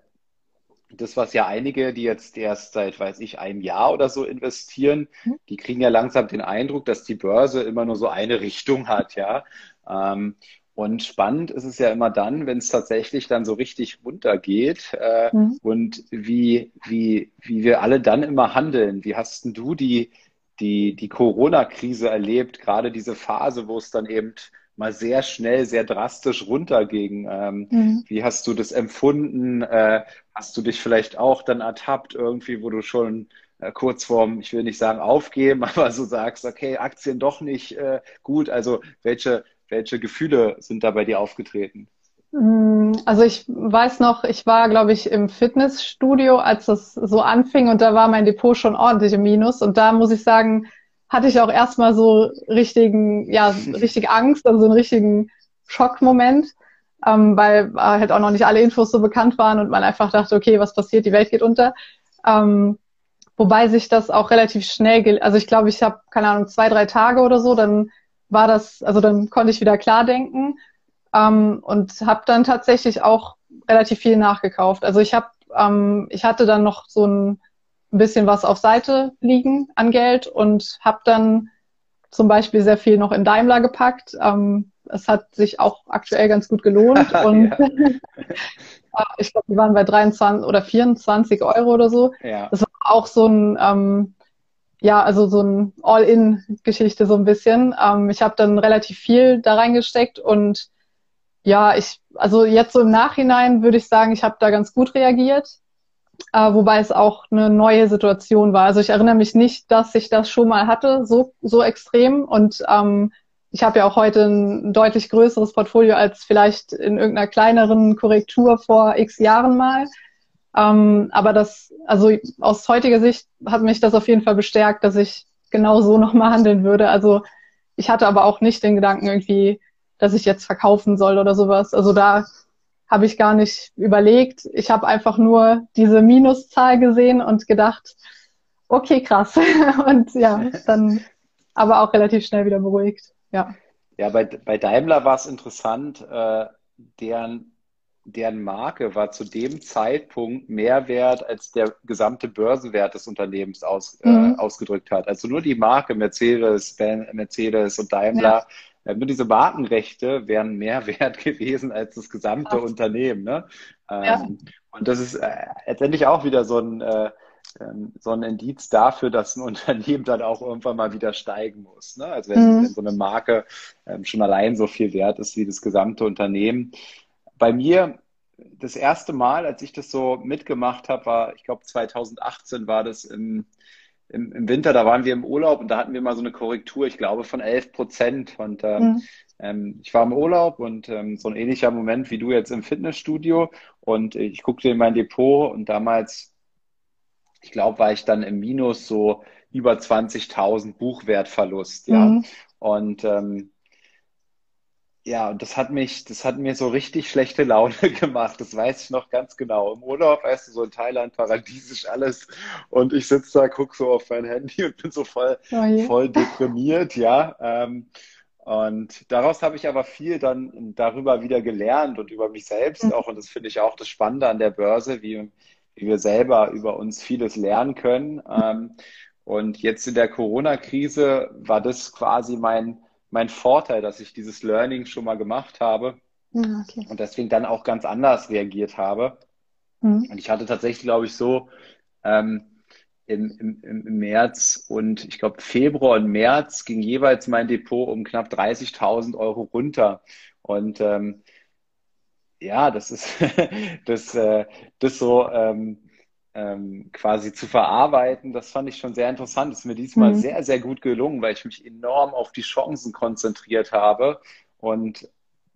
das, was ja einige, die jetzt erst seit, weiß ich, einem Jahr oder so investieren, mhm. die kriegen ja langsam den Eindruck, dass die Börse immer nur so eine Richtung hat, ja. Ähm, und spannend ist es ja immer dann, wenn es tatsächlich dann so richtig runtergeht äh, mhm. und wie, wie, wie wir alle dann immer handeln. Wie hast denn du die, die, die Corona-Krise erlebt, gerade diese Phase, wo es dann eben mal sehr schnell, sehr drastisch runterging. Ähm, mhm. Wie hast du das empfunden? Äh, hast du dich vielleicht auch dann ertappt irgendwie, wo du schon äh, kurz vorm, ich will nicht sagen aufgeben, aber so sagst, okay, Aktien doch nicht äh, gut. Also welche, welche Gefühle sind da bei dir aufgetreten? Mm, also ich weiß noch, ich war, glaube ich, im Fitnessstudio, als das so anfing und da war mein Depot schon ordentlich im Minus. Und da muss ich sagen, hatte ich auch erstmal so richtigen, ja, richtig Angst, also so einen richtigen Schockmoment. ähm, weil halt auch noch nicht alle Infos so bekannt waren und man einfach dachte, okay, was passiert, die Welt geht unter. Ähm, wobei sich das auch relativ schnell, also ich glaube, ich habe, keine Ahnung, zwei, drei Tage oder so, dann war das, also dann konnte ich wieder klar denken ähm, und habe dann tatsächlich auch relativ viel nachgekauft. Also ich habe, ähm, ich hatte dann noch so ein, ein bisschen was auf Seite liegen an Geld und habe dann zum Beispiel sehr viel noch in Daimler gepackt. Ähm, es hat sich auch aktuell ganz gut gelohnt und ich glaube, die waren bei 23 oder 24 Euro oder so. Ja. Das war auch so ein, ähm, ja, also so ein All-in-Geschichte so ein bisschen. Ähm, ich habe dann relativ viel da reingesteckt und ja, ich, also jetzt so im Nachhinein würde ich sagen, ich habe da ganz gut reagiert, äh, wobei es auch eine neue Situation war. Also ich erinnere mich nicht, dass ich das schon mal hatte, so, so extrem. Und ähm, ich habe ja auch heute ein deutlich größeres Portfolio als vielleicht in irgendeiner kleineren Korrektur vor x Jahren mal. Ähm, aber das, also aus heutiger Sicht hat mich das auf jeden Fall bestärkt, dass ich genau so nochmal handeln würde. Also ich hatte aber auch nicht den Gedanken irgendwie, dass ich jetzt verkaufen soll oder sowas. Also da habe ich gar nicht überlegt. Ich habe einfach nur diese Minuszahl gesehen und gedacht, okay, krass. und ja, dann aber auch relativ schnell wieder beruhigt. Ja, ja bei, bei Daimler war es interessant, äh, deren, deren Marke war zu dem Zeitpunkt mehr wert, als der gesamte Börsenwert des Unternehmens aus, äh, mhm. äh, ausgedrückt hat. Also nur die Marke Mercedes, ben, Mercedes und Daimler. Ja. Äh, nur diese Markenrechte wären mehr wert gewesen als das gesamte Ach. Unternehmen. Ne? Ähm, ja. Und das ist äh, letztendlich auch wieder so ein äh, ähm, so ein Indiz dafür, dass ein Unternehmen dann auch irgendwann mal wieder steigen muss. Ne? Also wenn, mhm. wenn, so eine Marke ähm, schon allein so viel wert ist wie das gesamte Unternehmen. Bei mir das erste Mal, als ich das so mitgemacht habe, war, ich glaube 2018 war das im, im, im, Winter, da waren wir im Urlaub und da hatten wir mal so eine Korrektur, ich glaube von 11 Prozent. Und ähm, mhm. ähm, ich war im Urlaub und ähm, so ein ähnlicher Moment wie du jetzt im Fitnessstudio und ich guckte in mein Depot und damals ich glaube, war ich dann im Minus so über 20.000 Buchwertverlust, ja. Mhm. Und ähm, ja, und das hat mich, das hat mir so richtig schlechte Laune gemacht. Das weiß ich noch ganz genau. Im Urlaub, weißt du, so in Thailand, paradiesisch alles. Und ich sitze da, gucke so auf mein Handy und bin so voll, oh voll deprimiert, ja. Ähm, und daraus habe ich aber viel dann darüber wieder gelernt und über mich selbst mhm. auch. Und das finde ich auch das Spannende an der Börse, wie, wie wir selber über uns vieles lernen können. Ähm, und jetzt in der Corona-Krise war das quasi mein, mein Vorteil, dass ich dieses Learning schon mal gemacht habe okay. und deswegen dann auch ganz anders reagiert habe. Mhm. Und ich hatte tatsächlich, glaube ich, so ähm, im, im, im März und ich glaube Februar und März ging jeweils mein Depot um knapp 30.000 Euro runter. Und ähm, ja, das ist das, äh, das so ähm, ähm, quasi zu verarbeiten, das fand ich schon sehr interessant. Ist mir diesmal mhm. sehr, sehr gut gelungen, weil ich mich enorm auf die Chancen konzentriert habe. Und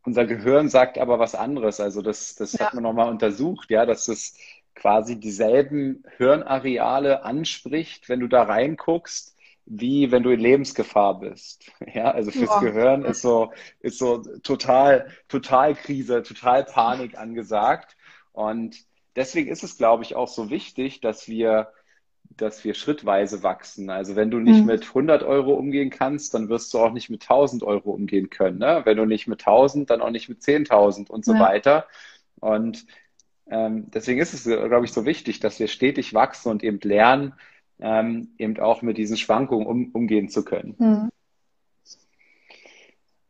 unser Gehirn sagt aber was anderes. Also das, das ja. hat man nochmal untersucht, ja, dass es quasi dieselben Hirnareale anspricht, wenn du da reinguckst, wie wenn du in Lebensgefahr bist. Ja, also fürs ja. Gehirn ist so, ist so total, total Krise, total Panik angesagt. Und deswegen ist es, glaube ich, auch so wichtig, dass wir, dass wir schrittweise wachsen. Also wenn du nicht mhm. mit 100 Euro umgehen kannst, dann wirst du auch nicht mit 1000 Euro umgehen können. Ne? Wenn du nicht mit 1000, dann auch nicht mit 10.000 und so ja. weiter. Und ähm, deswegen ist es, glaube ich, so wichtig, dass wir stetig wachsen und eben lernen, ähm, eben auch mit diesen Schwankungen um, umgehen zu können. Mhm.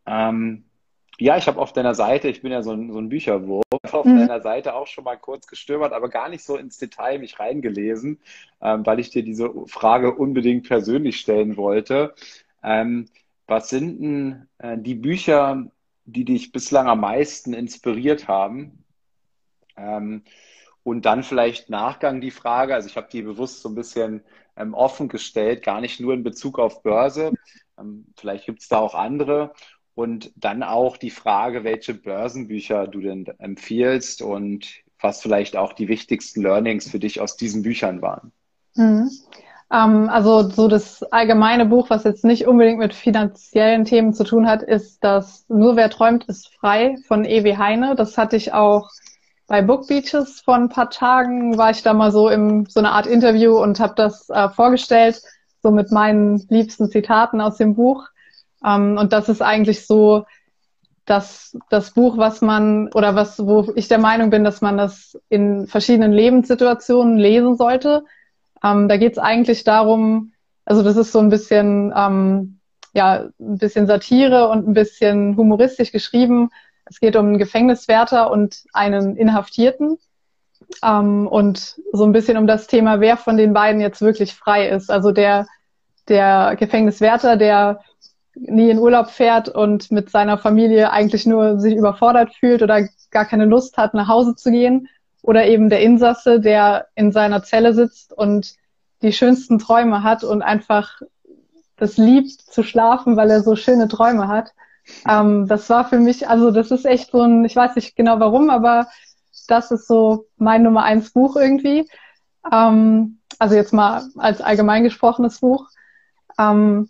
Ähm, ja, ich habe auf deiner Seite, ich bin ja so ein, so ein Bücherwurf, auf mhm. deiner Seite auch schon mal kurz gestöbert, aber gar nicht so ins Detail mich reingelesen, ähm, weil ich dir diese Frage unbedingt persönlich stellen wollte. Ähm, was sind denn äh, die Bücher, die dich bislang am meisten inspiriert haben? Ähm, und dann vielleicht Nachgang die Frage, also ich habe die bewusst so ein bisschen ähm, offen gestellt, gar nicht nur in Bezug auf Börse, ähm, vielleicht gibt es da auch andere. Und dann auch die Frage, welche Börsenbücher du denn empfiehlst und was vielleicht auch die wichtigsten Learnings für dich aus diesen Büchern waren. Mhm. Ähm, also so das allgemeine Buch, was jetzt nicht unbedingt mit finanziellen Themen zu tun hat, ist das Nur wer träumt, ist frei von E.W. Heine. Das hatte ich auch bei Book Beaches vor ein paar Tagen, war ich da mal so im so eine Art Interview und habe das äh, vorgestellt, so mit meinen liebsten Zitaten aus dem Buch. Ähm, und das ist eigentlich so das, das Buch, was man oder was, wo ich der Meinung bin, dass man das in verschiedenen Lebenssituationen lesen sollte. Ähm, da geht es eigentlich darum, also das ist so ein bisschen, ähm, ja, ein bisschen Satire und ein bisschen humoristisch geschrieben. Es geht um einen Gefängniswärter und einen Inhaftierten. Ähm, und so ein bisschen um das Thema, wer von den beiden jetzt wirklich frei ist. Also der, der Gefängniswärter, der nie in Urlaub fährt und mit seiner Familie eigentlich nur sich überfordert fühlt oder gar keine Lust hat, nach Hause zu gehen. Oder eben der Insasse, der in seiner Zelle sitzt und die schönsten Träume hat und einfach das liebt zu schlafen, weil er so schöne Träume hat. Ähm, das war für mich, also das ist echt so ein, ich weiß nicht genau warum, aber das ist so mein Nummer eins Buch irgendwie. Ähm, also jetzt mal als allgemein gesprochenes Buch. Ähm,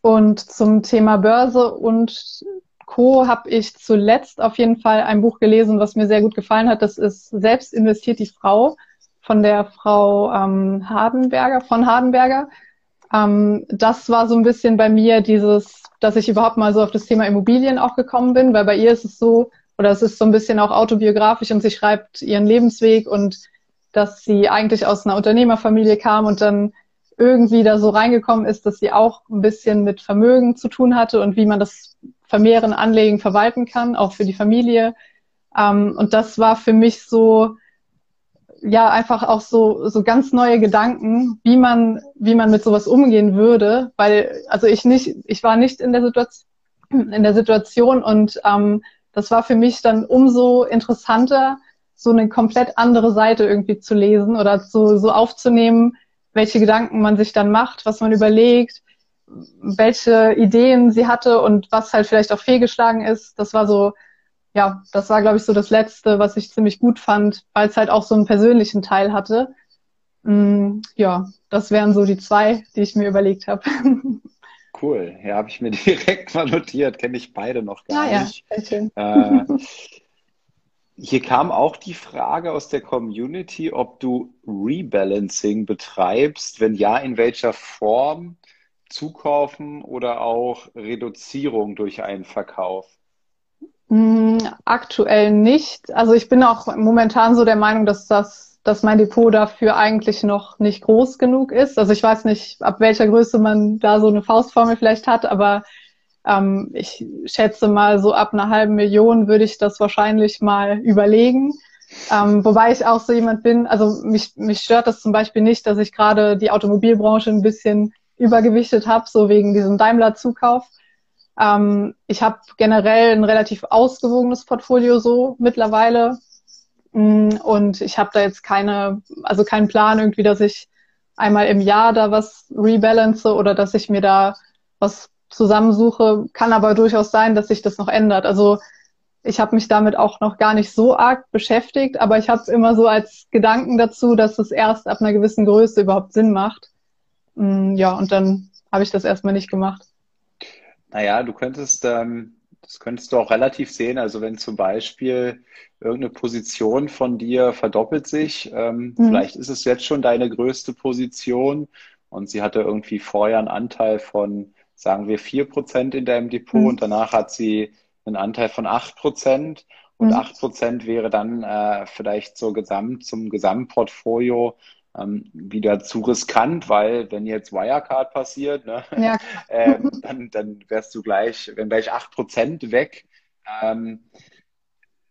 und zum Thema Börse und Co. habe ich zuletzt auf jeden Fall ein Buch gelesen, was mir sehr gut gefallen hat. Das ist Selbst investiert die Frau von der Frau ähm, Hardenberger, von Hardenberger. Ähm, das war so ein bisschen bei mir dieses, dass ich überhaupt mal so auf das Thema Immobilien auch gekommen bin, weil bei ihr ist es so, oder es ist so ein bisschen auch autobiografisch und sie schreibt ihren Lebensweg und dass sie eigentlich aus einer Unternehmerfamilie kam und dann irgendwie da so reingekommen ist, dass sie auch ein bisschen mit Vermögen zu tun hatte und wie man das vermehren, anlegen, verwalten kann, auch für die Familie. Ähm, und das war für mich so, ja, einfach auch so, so ganz neue Gedanken, wie man, wie man mit sowas umgehen würde, weil, also ich nicht, ich war nicht in der Situation, in der Situation und ähm, das war für mich dann umso interessanter, so eine komplett andere Seite irgendwie zu lesen oder zu, so aufzunehmen, welche Gedanken man sich dann macht, was man überlegt, welche Ideen sie hatte und was halt vielleicht auch fehlgeschlagen ist. Das war so, ja, das war, glaube ich, so das Letzte, was ich ziemlich gut fand, weil es halt auch so einen persönlichen Teil hatte. Mm, ja, das wären so die zwei, die ich mir überlegt habe. Cool, ja, habe ich mir direkt mal notiert, kenne ich beide noch gar ah, nicht. Ja, sehr schön. Äh, hier kam auch die Frage aus der Community, ob du Rebalancing betreibst. Wenn ja, in welcher Form? Zukaufen oder auch Reduzierung durch einen Verkauf? Mm, aktuell nicht. Also ich bin auch momentan so der Meinung, dass das, dass mein Depot dafür eigentlich noch nicht groß genug ist. Also ich weiß nicht, ab welcher Größe man da so eine Faustformel vielleicht hat, aber ähm, ich schätze mal, so ab einer halben Million würde ich das wahrscheinlich mal überlegen. Ähm, wobei ich auch so jemand bin, also mich, mich stört das zum Beispiel nicht, dass ich gerade die Automobilbranche ein bisschen übergewichtet habe, so wegen diesem Daimler-Zukauf. Ähm, ich habe generell ein relativ ausgewogenes Portfolio so mittlerweile. Mm, und ich habe da jetzt keine, also keinen Plan irgendwie, dass ich einmal im Jahr da was rebalance oder dass ich mir da was zusammensuche, kann aber durchaus sein, dass sich das noch ändert. Also ich habe mich damit auch noch gar nicht so arg beschäftigt, aber ich habe immer so als Gedanken dazu, dass es erst ab einer gewissen Größe überhaupt Sinn macht. Mm, ja, und dann habe ich das erstmal nicht gemacht. Naja, du könntest, ähm, das könntest du auch relativ sehen. Also wenn zum Beispiel irgendeine Position von dir verdoppelt sich, ähm, mhm. vielleicht ist es jetzt schon deine größte Position und sie hatte irgendwie vorher einen Anteil von sagen wir, vier Prozent in deinem Depot mhm. und danach hat sie einen Anteil von acht Prozent. Und mhm. acht Prozent wäre dann äh, vielleicht so gesamt, zum Gesamtportfolio ähm, wieder zu riskant, weil wenn jetzt Wirecard passiert, ne, ja. ähm, dann, dann wärst du gleich, wenn gleich acht Prozent weg. Ähm,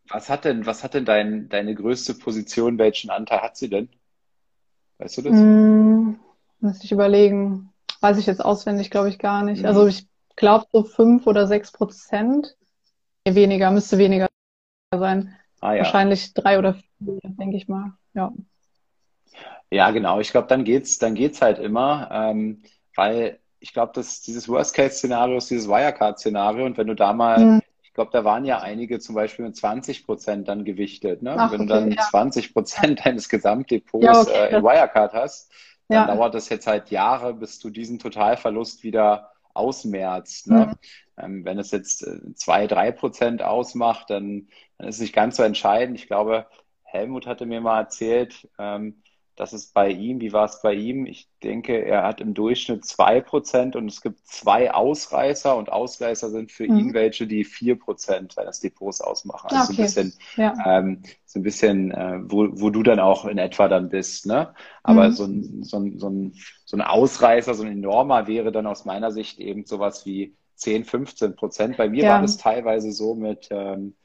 was hat denn, was hat denn dein, deine größte Position? Welchen Anteil hat sie denn? Weißt du das? Mm, muss ich überlegen. Weiß ich jetzt auswendig, glaube ich, gar nicht. Also mhm. ich glaube so fünf oder sechs Prozent. Nee, weniger, müsste weniger sein. Ah, ja. Wahrscheinlich drei oder vier, denke ich mal. Ja. Ja, genau. Ich glaube, dann geht's, dann geht's halt immer, ähm, weil ich glaube, dass dieses Worst-Case-Szenario ist dieses Wirecard-Szenario und wenn du da mal, mhm. ich glaube, da waren ja einige zum Beispiel mit 20 Prozent dann gewichtet, ne? Ach, wenn okay, du dann ja. 20 Prozent deines Gesamtdepots ja, okay. äh, in Wirecard hast, dann ja. dauert es jetzt halt Jahre, bis du diesen Totalverlust wieder ausmerzt. Ne? Mhm. Ähm, wenn es jetzt äh, zwei, drei Prozent ausmacht, dann, dann ist es nicht ganz so entscheidend. Ich glaube, Helmut hatte mir mal erzählt, ähm, das ist bei ihm, wie war es bei ihm? Ich denke, er hat im Durchschnitt 2% und es gibt zwei Ausreißer und Ausreißer sind für mhm. ihn welche, die 4% seines Depots ausmachen. Also okay. so ein bisschen, ja. ähm, so ein bisschen äh, wo, wo du dann auch in etwa dann bist. Ne? Aber mhm. so, ein, so, ein, so, ein, so ein Ausreißer, so ein enormer wäre dann aus meiner Sicht eben sowas wie 10, 15 Prozent. Bei mir ja. war das teilweise so mit, ähm,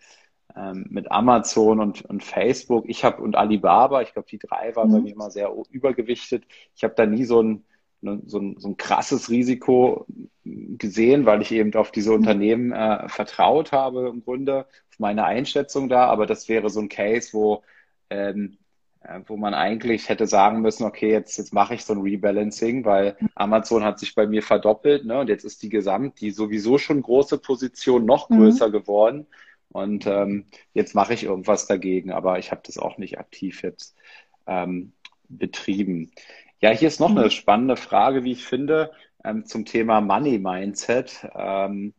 ähm, mit Amazon und, und Facebook. Ich habe und Alibaba, ich glaube, die drei waren mhm. bei mir immer sehr übergewichtet. Ich habe da nie so ein, ne, so, ein, so ein krasses Risiko gesehen, weil ich eben auf diese mhm. Unternehmen äh, vertraut habe im Grunde, auf meine Einschätzung da. Aber das wäre so ein Case, wo ähm, äh, wo man eigentlich hätte sagen müssen, okay, jetzt, jetzt mache ich so ein Rebalancing, weil mhm. Amazon hat sich bei mir verdoppelt ne, und jetzt ist die Gesamt, die sowieso schon große Position noch größer mhm. geworden. Und ähm, jetzt mache ich irgendwas dagegen, aber ich habe das auch nicht aktiv jetzt ähm, betrieben. Ja, hier ist noch eine mhm. spannende Frage, wie ich finde, ähm, zum Thema Money Mindset. Ähm,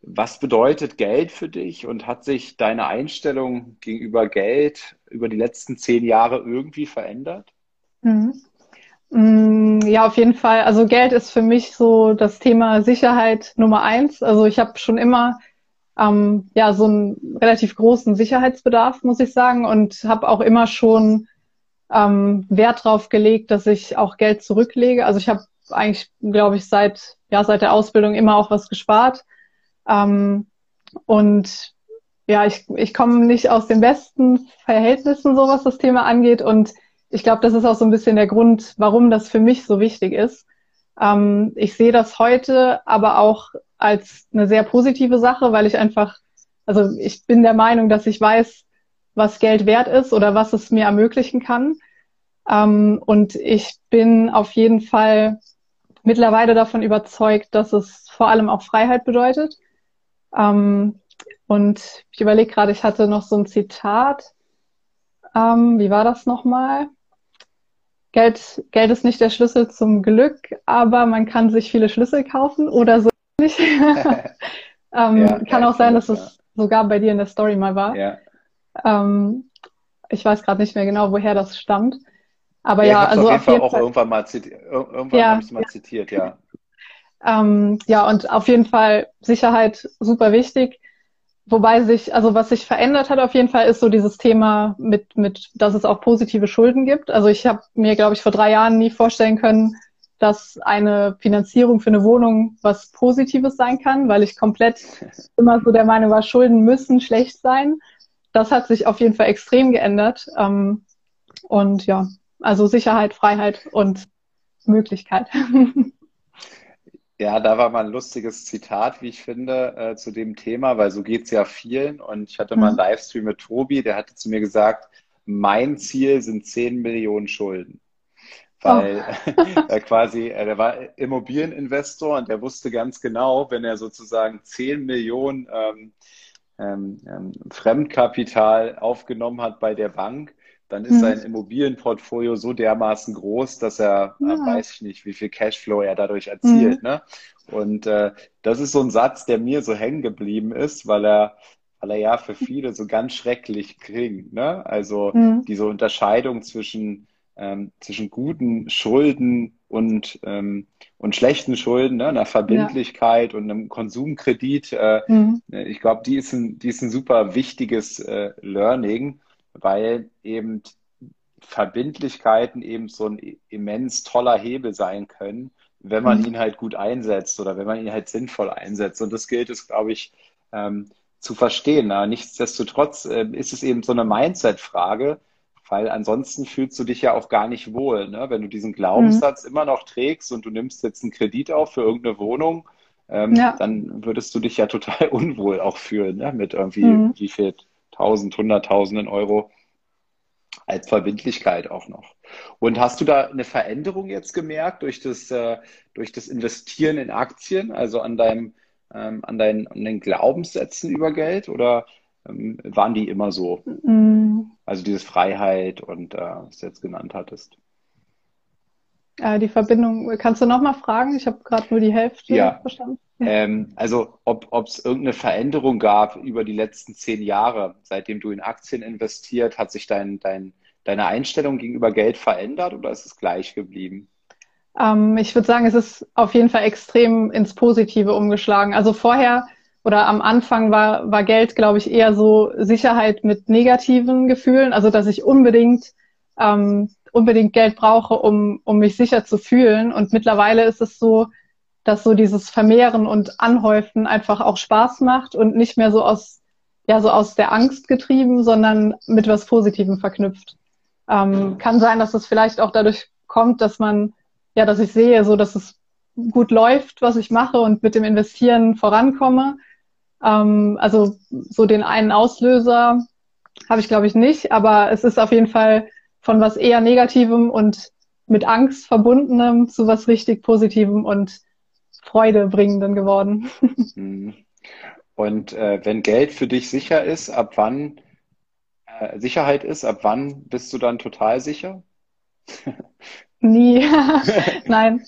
was bedeutet Geld für dich und hat sich deine Einstellung gegenüber Geld über die letzten zehn Jahre irgendwie verändert? Mhm. Mm, ja, auf jeden Fall. Also Geld ist für mich so das Thema Sicherheit Nummer eins. Also ich habe schon immer ähm, ja so einen relativ großen Sicherheitsbedarf, muss ich sagen, und habe auch immer schon ähm, Wert drauf gelegt, dass ich auch Geld zurücklege. Also ich habe eigentlich, glaube ich, seit ja seit der Ausbildung immer auch was gespart. Ähm, und ja, ich, ich komme nicht aus den besten Verhältnissen, so was das Thema angeht. Und ich glaube, das ist auch so ein bisschen der Grund, warum das für mich so wichtig ist. Ähm, ich sehe das heute aber auch als eine sehr positive Sache, weil ich einfach, also ich bin der Meinung, dass ich weiß, was Geld wert ist oder was es mir ermöglichen kann. Ähm, und ich bin auf jeden Fall mittlerweile davon überzeugt, dass es vor allem auch Freiheit bedeutet. Ähm, und ich überlege gerade, ich hatte noch so ein Zitat. Ähm, wie war das nochmal? Geld, Geld ist nicht der Schlüssel zum Glück, aber man kann sich viele Schlüssel kaufen oder so nicht. ähm, ja, kann auch sein, dass das, es sogar bei dir in der Story mal war. Ja. Ähm, ich weiß gerade nicht mehr genau, woher das stammt. Aber ja, ja also auf jeden Fall auch Fall, irgendwann mal, zitiert, irgendwann ja, mal zitiert, ja. Ähm, ja, und auf jeden Fall Sicherheit super wichtig. Wobei sich, also was sich verändert hat auf jeden Fall, ist so dieses Thema mit, mit, dass es auch positive Schulden gibt. Also ich habe mir, glaube ich, vor drei Jahren nie vorstellen können, dass eine Finanzierung für eine Wohnung was Positives sein kann, weil ich komplett immer so der Meinung war, Schulden müssen schlecht sein. Das hat sich auf jeden Fall extrem geändert. Ähm, und ja, also Sicherheit, Freiheit und Möglichkeit. Ja, da war mal ein lustiges Zitat, wie ich finde, äh, zu dem Thema, weil so geht's ja vielen. Und ich hatte mal einen mhm. Livestream mit Tobi, der hatte zu mir gesagt, mein Ziel sind 10 Millionen Schulden. Weil oh. er quasi, äh, der war Immobilieninvestor und der wusste ganz genau, wenn er sozusagen 10 Millionen ähm, ähm, ähm, Fremdkapital aufgenommen hat bei der Bank, dann ist hm. sein Immobilienportfolio so dermaßen groß, dass er, ja. äh, weiß ich nicht, wie viel Cashflow er dadurch erzielt. Hm. Ne? Und äh, das ist so ein Satz, der mir so hängen geblieben ist, weil er, weil er ja für viele so ganz schrecklich klingt. Ne? Also hm. diese Unterscheidung zwischen, ähm, zwischen guten Schulden und, ähm, und schlechten Schulden, ne? einer Verbindlichkeit ja. und einem Konsumkredit. Äh, mhm. Ich glaube, die, ist ein, die ist ein super wichtiges äh, Learning weil eben Verbindlichkeiten eben so ein immens toller Hebel sein können, wenn man mhm. ihn halt gut einsetzt oder wenn man ihn halt sinnvoll einsetzt. Und das gilt es, glaube ich, ähm, zu verstehen. Aber nichtsdestotrotz äh, ist es eben so eine Mindset-Frage, weil ansonsten fühlst du dich ja auch gar nicht wohl. Ne? Wenn du diesen Glaubenssatz mhm. immer noch trägst und du nimmst jetzt einen Kredit auf für irgendeine Wohnung, ähm, ja. dann würdest du dich ja total unwohl auch fühlen, ne? mit irgendwie, mhm. wie viel Tausend, Hunderttausenden Euro als Verbindlichkeit auch noch. Und hast du da eine Veränderung jetzt gemerkt durch das, äh, durch das Investieren in Aktien, also an deinem, ähm, an, deinen, an den Glaubenssätzen über Geld oder waren die immer so? Mhm. Also diese Freiheit und äh, was du jetzt genannt hattest. äh, die Verbindung. Kannst du nochmal fragen? Ich habe gerade nur die Hälfte ja. verstanden. Ähm, also ob es irgendeine Veränderung gab über die letzten zehn Jahre, seitdem du in Aktien investiert, hat sich dein, dein, deine Einstellung gegenüber Geld verändert oder ist es gleich geblieben? Ähm, ich würde sagen, es ist auf jeden Fall extrem ins Positive umgeschlagen. Also vorher oder am Anfang war, war Geld, glaube ich, eher so Sicherheit mit negativen Gefühlen. Also dass ich unbedingt ähm, unbedingt Geld brauche, um, um mich sicher zu fühlen. Und mittlerweile ist es so, dass so dieses Vermehren und Anhäufen einfach auch Spaß macht und nicht mehr so aus, ja, so aus der Angst getrieben, sondern mit was Positivem verknüpft. Ähm, kann sein, dass es vielleicht auch dadurch kommt, dass man, ja, dass ich sehe, so, dass es gut läuft, was ich mache und mit dem Investieren vorankomme. Ähm, also so den einen Auslöser habe ich, glaube ich, nicht, aber es ist auf jeden Fall von was eher Negativem und mit Angst verbundenem zu was richtig Positivem und Freudebringendem geworden. Mhm. Und äh, wenn Geld für dich sicher ist, ab wann äh, Sicherheit ist, ab wann bist du dann total sicher? Nie. Nein.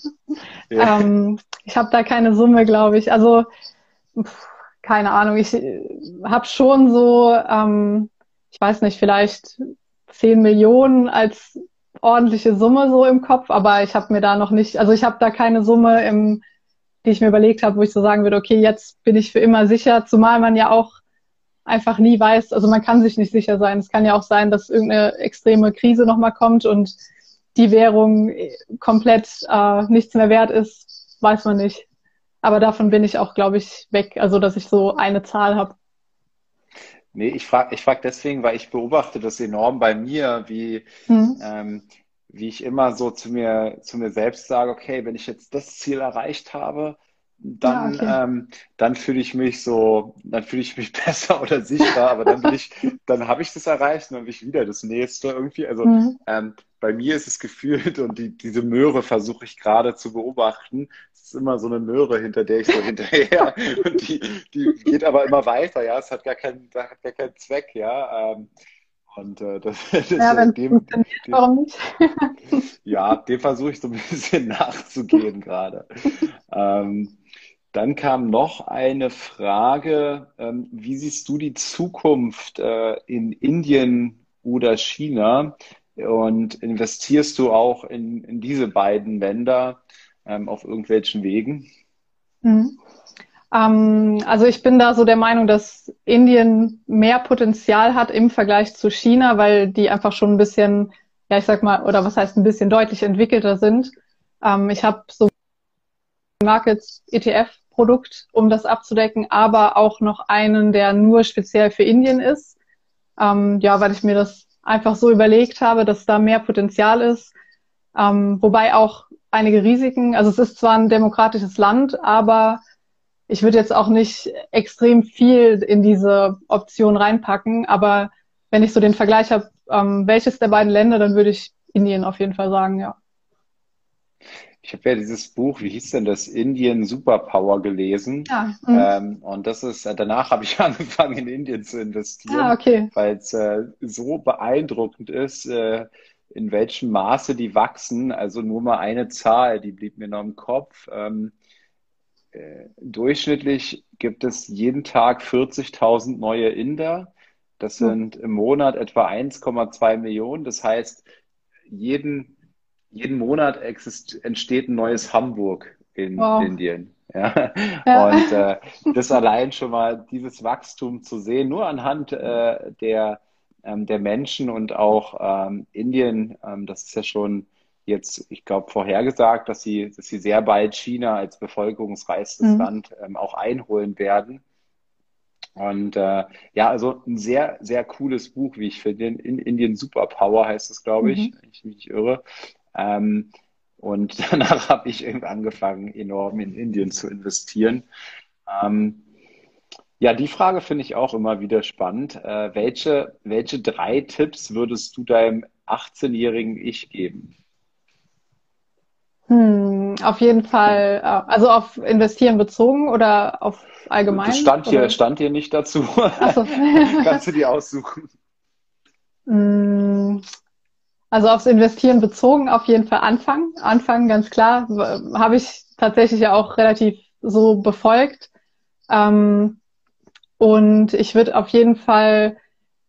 Ja. Ähm, ich habe da keine Summe, glaube ich. Also pff, keine Ahnung. Ich äh, habe schon so, ähm, ich weiß nicht, vielleicht 10 Millionen als ordentliche Summe so im Kopf, aber ich habe mir da noch nicht, also ich habe da keine Summe im, die ich mir überlegt habe, wo ich so sagen würde, okay, jetzt bin ich für immer sicher, zumal man ja auch einfach nie weiß, also man kann sich nicht sicher sein. Es kann ja auch sein, dass irgendeine extreme Krise nochmal kommt und die Währung komplett äh, nichts mehr wert ist, weiß man nicht. Aber davon bin ich auch, glaube ich, weg, also dass ich so eine Zahl habe. Nee, ich frage ich frag deswegen, weil ich beobachte das enorm bei mir, wie, mhm. ähm, wie ich immer so zu mir, zu mir selbst sage, okay, wenn ich jetzt das Ziel erreicht habe, dann, ja, okay. ähm, dann fühle ich mich so, dann fühle ich mich besser oder sicherer, aber dann will ich, dann habe ich das erreicht und dann will ich wieder das nächste irgendwie. Also mhm. ähm, bei mir ist es gefühlt und die, diese Möhre versuche ich gerade zu beobachten. Es ist immer so eine Möhre, hinter der ich so hinterher und die, die geht aber immer weiter, ja. Es hat gar keinen, hat gar keinen Zweck, ja. Ähm, und äh, das, das ja, wenn dem, dem, warum nicht? ja, dem versuche ich so ein bisschen nachzugehen gerade. Ähm, dann kam noch eine Frage, ähm, wie siehst du die Zukunft äh, in Indien oder China? Und investierst du auch in, in diese beiden Länder ähm, auf irgendwelchen Wegen? Mhm. Ähm, also ich bin da so der Meinung, dass Indien mehr Potenzial hat im Vergleich zu China, weil die einfach schon ein bisschen, ja ich sag mal, oder was heißt ein bisschen deutlich entwickelter sind. Ähm, ich habe so Markets ETF Produkt, um das abzudecken, aber auch noch einen, der nur speziell für Indien ist. Ähm, ja, weil ich mir das einfach so überlegt habe, dass da mehr Potenzial ist. Ähm, wobei auch einige Risiken, also es ist zwar ein demokratisches Land, aber ich würde jetzt auch nicht extrem viel in diese Option reinpacken, aber wenn ich so den Vergleich habe, ähm, welches der beiden Länder, dann würde ich Indien auf jeden Fall sagen, ja. Ich habe ja dieses Buch, wie hieß denn das, Indien Superpower gelesen. Ja, mhm. ähm, und das ist, äh, danach habe ich angefangen, in Indien zu investieren, ah, okay. weil es äh, so beeindruckend ist, äh, in welchem Maße die wachsen. Also nur mal eine Zahl, die blieb mir noch im Kopf. Ähm, äh, durchschnittlich gibt es jeden Tag 40.000 neue Inder. Das sind im Monat etwa 1,2 Millionen. Das heißt, jeden jeden Monat entsteht ein neues Hamburg in wow. Indien. Ja. ja. Und äh, das allein schon mal, dieses Wachstum zu sehen, nur anhand äh, der, ähm, der Menschen und auch ähm, Indien, ähm, das ist ja schon jetzt, ich glaube, vorhergesagt, dass sie, dass sie sehr bald China als bevölkerungsreichstes mhm. Land ähm, auch einholen werden. Und äh, ja, also ein sehr, sehr cooles Buch, wie ich finde. In Indien Superpower heißt es, glaube ich, mhm. wenn ich mich irre. Ähm, und danach habe ich irgendwie angefangen, enorm in Indien zu investieren. Ähm, ja, die Frage finde ich auch immer wieder spannend. Äh, welche, welche drei Tipps würdest du deinem 18-jährigen Ich geben? Hm, auf jeden Fall, äh, also auf Investieren bezogen oder auf allgemein? Das stand hier, stand hier nicht dazu. So. Kannst du die aussuchen? Hm, Also aufs Investieren bezogen auf jeden Fall anfangen. Anfangen, ganz klar. Habe ich tatsächlich ja auch relativ so befolgt. Ähm, und ich würde auf jeden Fall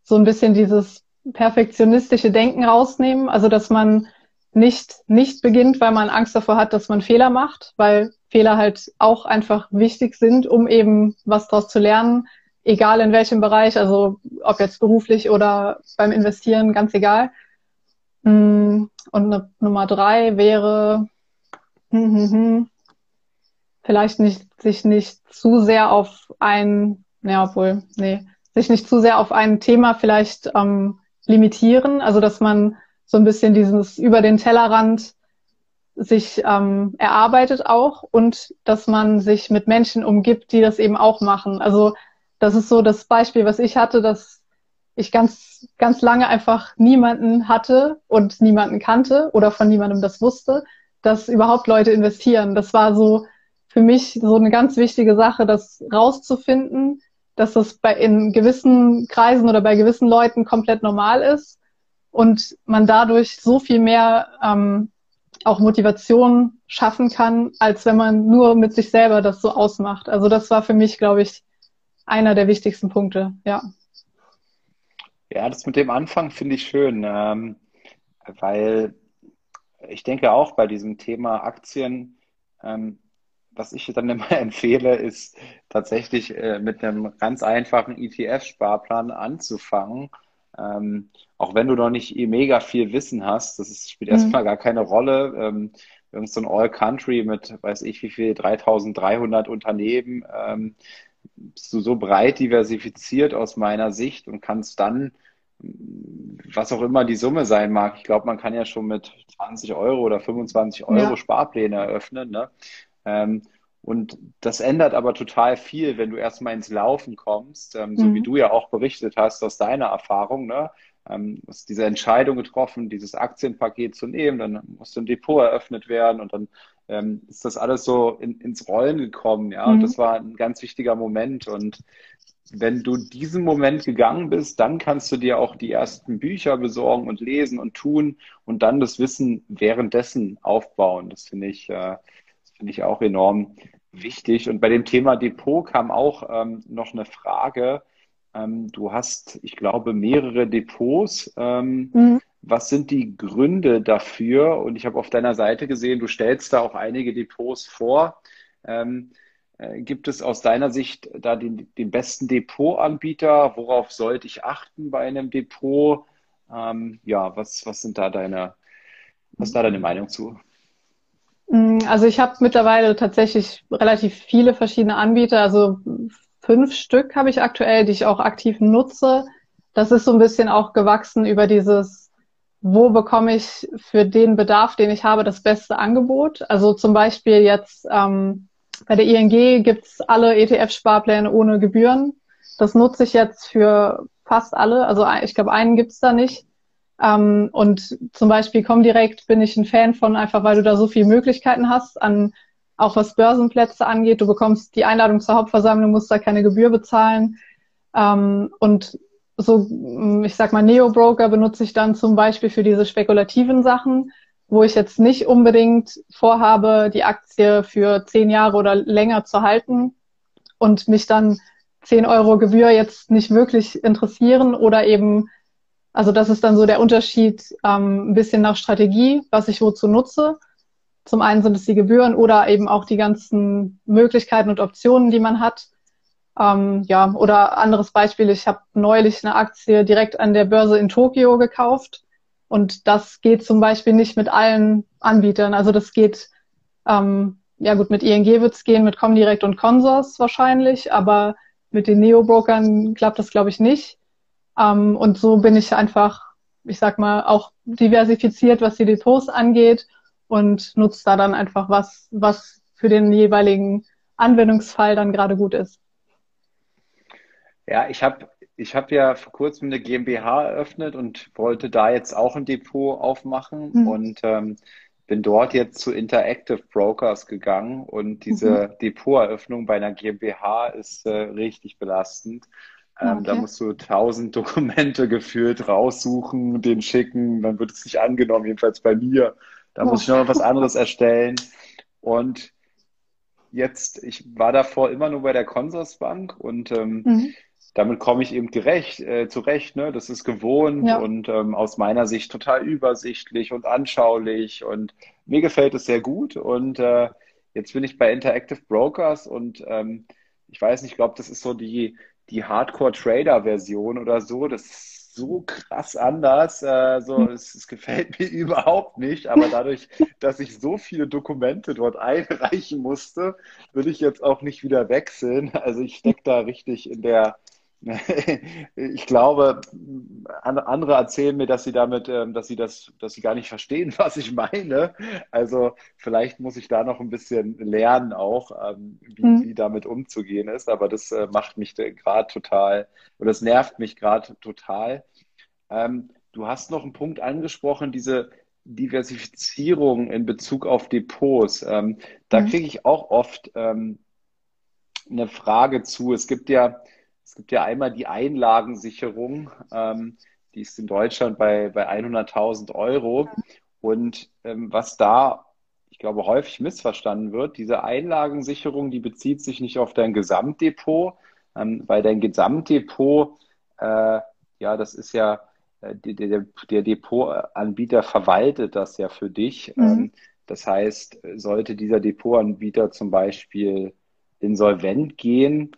so ein bisschen dieses perfektionistische Denken rausnehmen. Also dass man nicht, nicht beginnt, weil man Angst davor hat, dass man Fehler macht, weil Fehler halt auch einfach wichtig sind, um eben was daraus zu lernen, egal in welchem Bereich, also ob jetzt beruflich oder beim Investieren, ganz egal. Mm, und Nummer drei wäre hm, hm, hm, vielleicht nicht, sich nicht zu sehr auf ein, ja, obwohl, nee, sich nicht zu sehr auf ein Thema vielleicht ähm, limitieren, also dass man so ein bisschen dieses über den Tellerrand sich ähm, erarbeitet auch und dass man sich mit Menschen umgibt, die das eben auch machen. Also das ist so das Beispiel, was ich hatte, dass ich ganz, ganz lange einfach niemanden hatte und niemanden kannte oder von niemandem das wusste, dass überhaupt Leute investieren. Das war so für mich so eine ganz wichtige Sache, das rauszufinden, dass das bei in gewissen Kreisen oder bei gewissen Leuten komplett normal ist und man dadurch so viel mehr ähm, auch Motivation schaffen kann, als wenn man nur mit sich selber das so ausmacht. Also das war für mich, glaube ich, einer der wichtigsten Punkte, ja. Ja, das mit dem Anfang finde ich schön, ähm, weil ich denke auch bei diesem Thema Aktien, ähm, was ich dann immer empfehle, ist tatsächlich äh, mit einem ganz einfachen ETF-Sparplan anzufangen. Ähm, auch wenn du noch nicht mega viel Wissen hast, das ist, spielt mhm. erstmal gar keine Rolle. Ähm, irgend so ein All-Country mit, weiß ich wie viel, 3300 Unternehmen, ähm, bist du so breit diversifiziert aus meiner Sicht und kannst dann, was auch immer die Summe sein mag, ich glaube, man kann ja schon mit 20 Euro oder 25 Euro ja. Sparpläne eröffnen. Ne? Ähm, und das ändert aber total viel, wenn du erstmal ins Laufen kommst, ähm, so mhm. wie du ja auch berichtet hast aus deiner Erfahrung. Ne? Ähm, hast diese Entscheidung getroffen, dieses Aktienpaket zu nehmen, dann musste ein Depot eröffnet werden und dann ähm, ist das alles so in, ins Rollen gekommen, ja. Mhm. Und das war ein ganz wichtiger Moment. Und wenn du diesen Moment gegangen bist, dann kannst du dir auch die ersten Bücher besorgen und lesen und tun und dann das Wissen währenddessen aufbauen. Das finde ich, äh, finde ich auch enorm wichtig. Und bei dem Thema Depot kam auch ähm, noch eine Frage. Ähm, du hast, ich glaube, mehrere Depots. Ähm, mhm. Was sind die Gründe dafür? Und ich habe auf deiner Seite gesehen, du stellst da auch einige Depots vor. Ähm, äh, gibt es aus deiner Sicht da den, den besten Depotanbieter? Worauf sollte ich achten bei einem Depot? Ähm, ja, was, was sind da deine, was ist da deine Meinung zu? Mm, also ich habe mittlerweile tatsächlich relativ viele verschiedene Anbieter, also fünf Stück habe ich aktuell, die ich auch aktiv nutze. Das ist so ein bisschen auch gewachsen über dieses wo bekomme ich für den Bedarf, den ich habe, das beste Angebot. Also zum Beispiel jetzt ähm, bei der ING gibt's alle ETF-Sparpläne ohne Gebühren. Das nutze ich jetzt für fast alle. Also ich glaube, einen gibt's da nicht. Ähm, und zum Beispiel Comdirect bin ich ein Fan von, einfach weil du da so viele Möglichkeiten hast, an auch was Börsenplätze angeht. Du bekommst die Einladung zur Hauptversammlung, musst da keine Gebühr bezahlen. Ähm, und so, mm, ich sag mal, Neo-Broker benutze ich dann zum Beispiel für diese spekulativen Sachen, wo ich jetzt nicht unbedingt vorhabe, die Aktie für zehn Jahre oder länger zu halten und mich dann zehn Euro Gebühr jetzt nicht wirklich interessieren oder eben, also das ist dann so der Unterschied ähm, ein bisschen nach Strategie, was ich wozu nutze. Zum einen sind es die Gebühren oder eben auch die ganzen Möglichkeiten und Optionen, die man hat. Ähm, ja, oder anderes Beispiel, ich habe neulich eine Aktie direkt an der Börse in Tokio gekauft und das geht zum Beispiel nicht mit allen Anbietern. Also das geht, ähm, ja gut, mit ING wird's gehen, mit Comdirect und Consors wahrscheinlich, aber mit den Neo-Brokern klappt das, glaube ich, nicht. Ähm, und so bin ich einfach, ich sag mal, auch diversifiziert, was die Depots angeht und nutze da dann einfach was, was für den jeweiligen Anwendungsfall dann gerade gut ist. Ja, ich habe ich hab ja vor kurzem eine GmbH eröffnet und wollte da jetzt auch ein Depot aufmachen mhm. und ähm, bin dort jetzt zu Interactive Brokers gegangen und diese mhm. Depoteröffnung bei einer GmbH ist äh, richtig belastend. Ähm, okay. Da musst du tausend Dokumente gefühlt raussuchen, den schicken, dann wird es nicht angenommen, jedenfalls bei mir. Da oh. muss ich noch was anderes erstellen. Und jetzt, ich war davor immer nur bei der Consorsbank und ähm, mhm. damit komme ich eben gerecht, äh, zurecht. Ne? Das ist gewohnt ja. und ähm, aus meiner Sicht total übersichtlich und anschaulich und mir gefällt es sehr gut. Und äh, jetzt bin ich bei Interactive Brokers und ähm, ich weiß nicht, ich glaube, das ist so die, die Hardcore-Trader-Version oder so. Das ist so krass anders. Äh, so, hm. es, es, gefällt mir überhaupt nicht. Aber dadurch, dass ich so viele Dokumente dort einreichen musste, will ich jetzt auch nicht wieder wechseln. Also ich stecke da richtig in der ich glaube, andere erzählen mir, dass sie damit, ähm, dass sie das, dass sie gar nicht verstehen, was ich meine. Also vielleicht muss ich da noch ein bisschen lernen auch, ähm, wie, mhm. wie damit umzugehen ist. Aber das äh, macht mich gerade total, oder das nervt mich gerade total. Ähm, du hast noch einen Punkt angesprochen, diese Diversifizierung in Bezug auf Depots. Da mhm. kriege ich auch oft eine Frage zu. Es gibt ja es gibt ja einmal die Einlagensicherung, ähm, die ist in Deutschland bei, bei 100.000 Euro. Und ähm, was da, ich glaube, häufig missverstanden wird, diese Einlagensicherung, die bezieht sich nicht auf dein Gesamtdepot, ähm, weil dein Gesamtdepot, äh, ja, das ist ja, äh, der, der, Depotanbieter verwaltet das ja für dich. Mhm. Ähm, das heißt, sollte dieser Depotanbieter zum Beispiel insolvent gehen,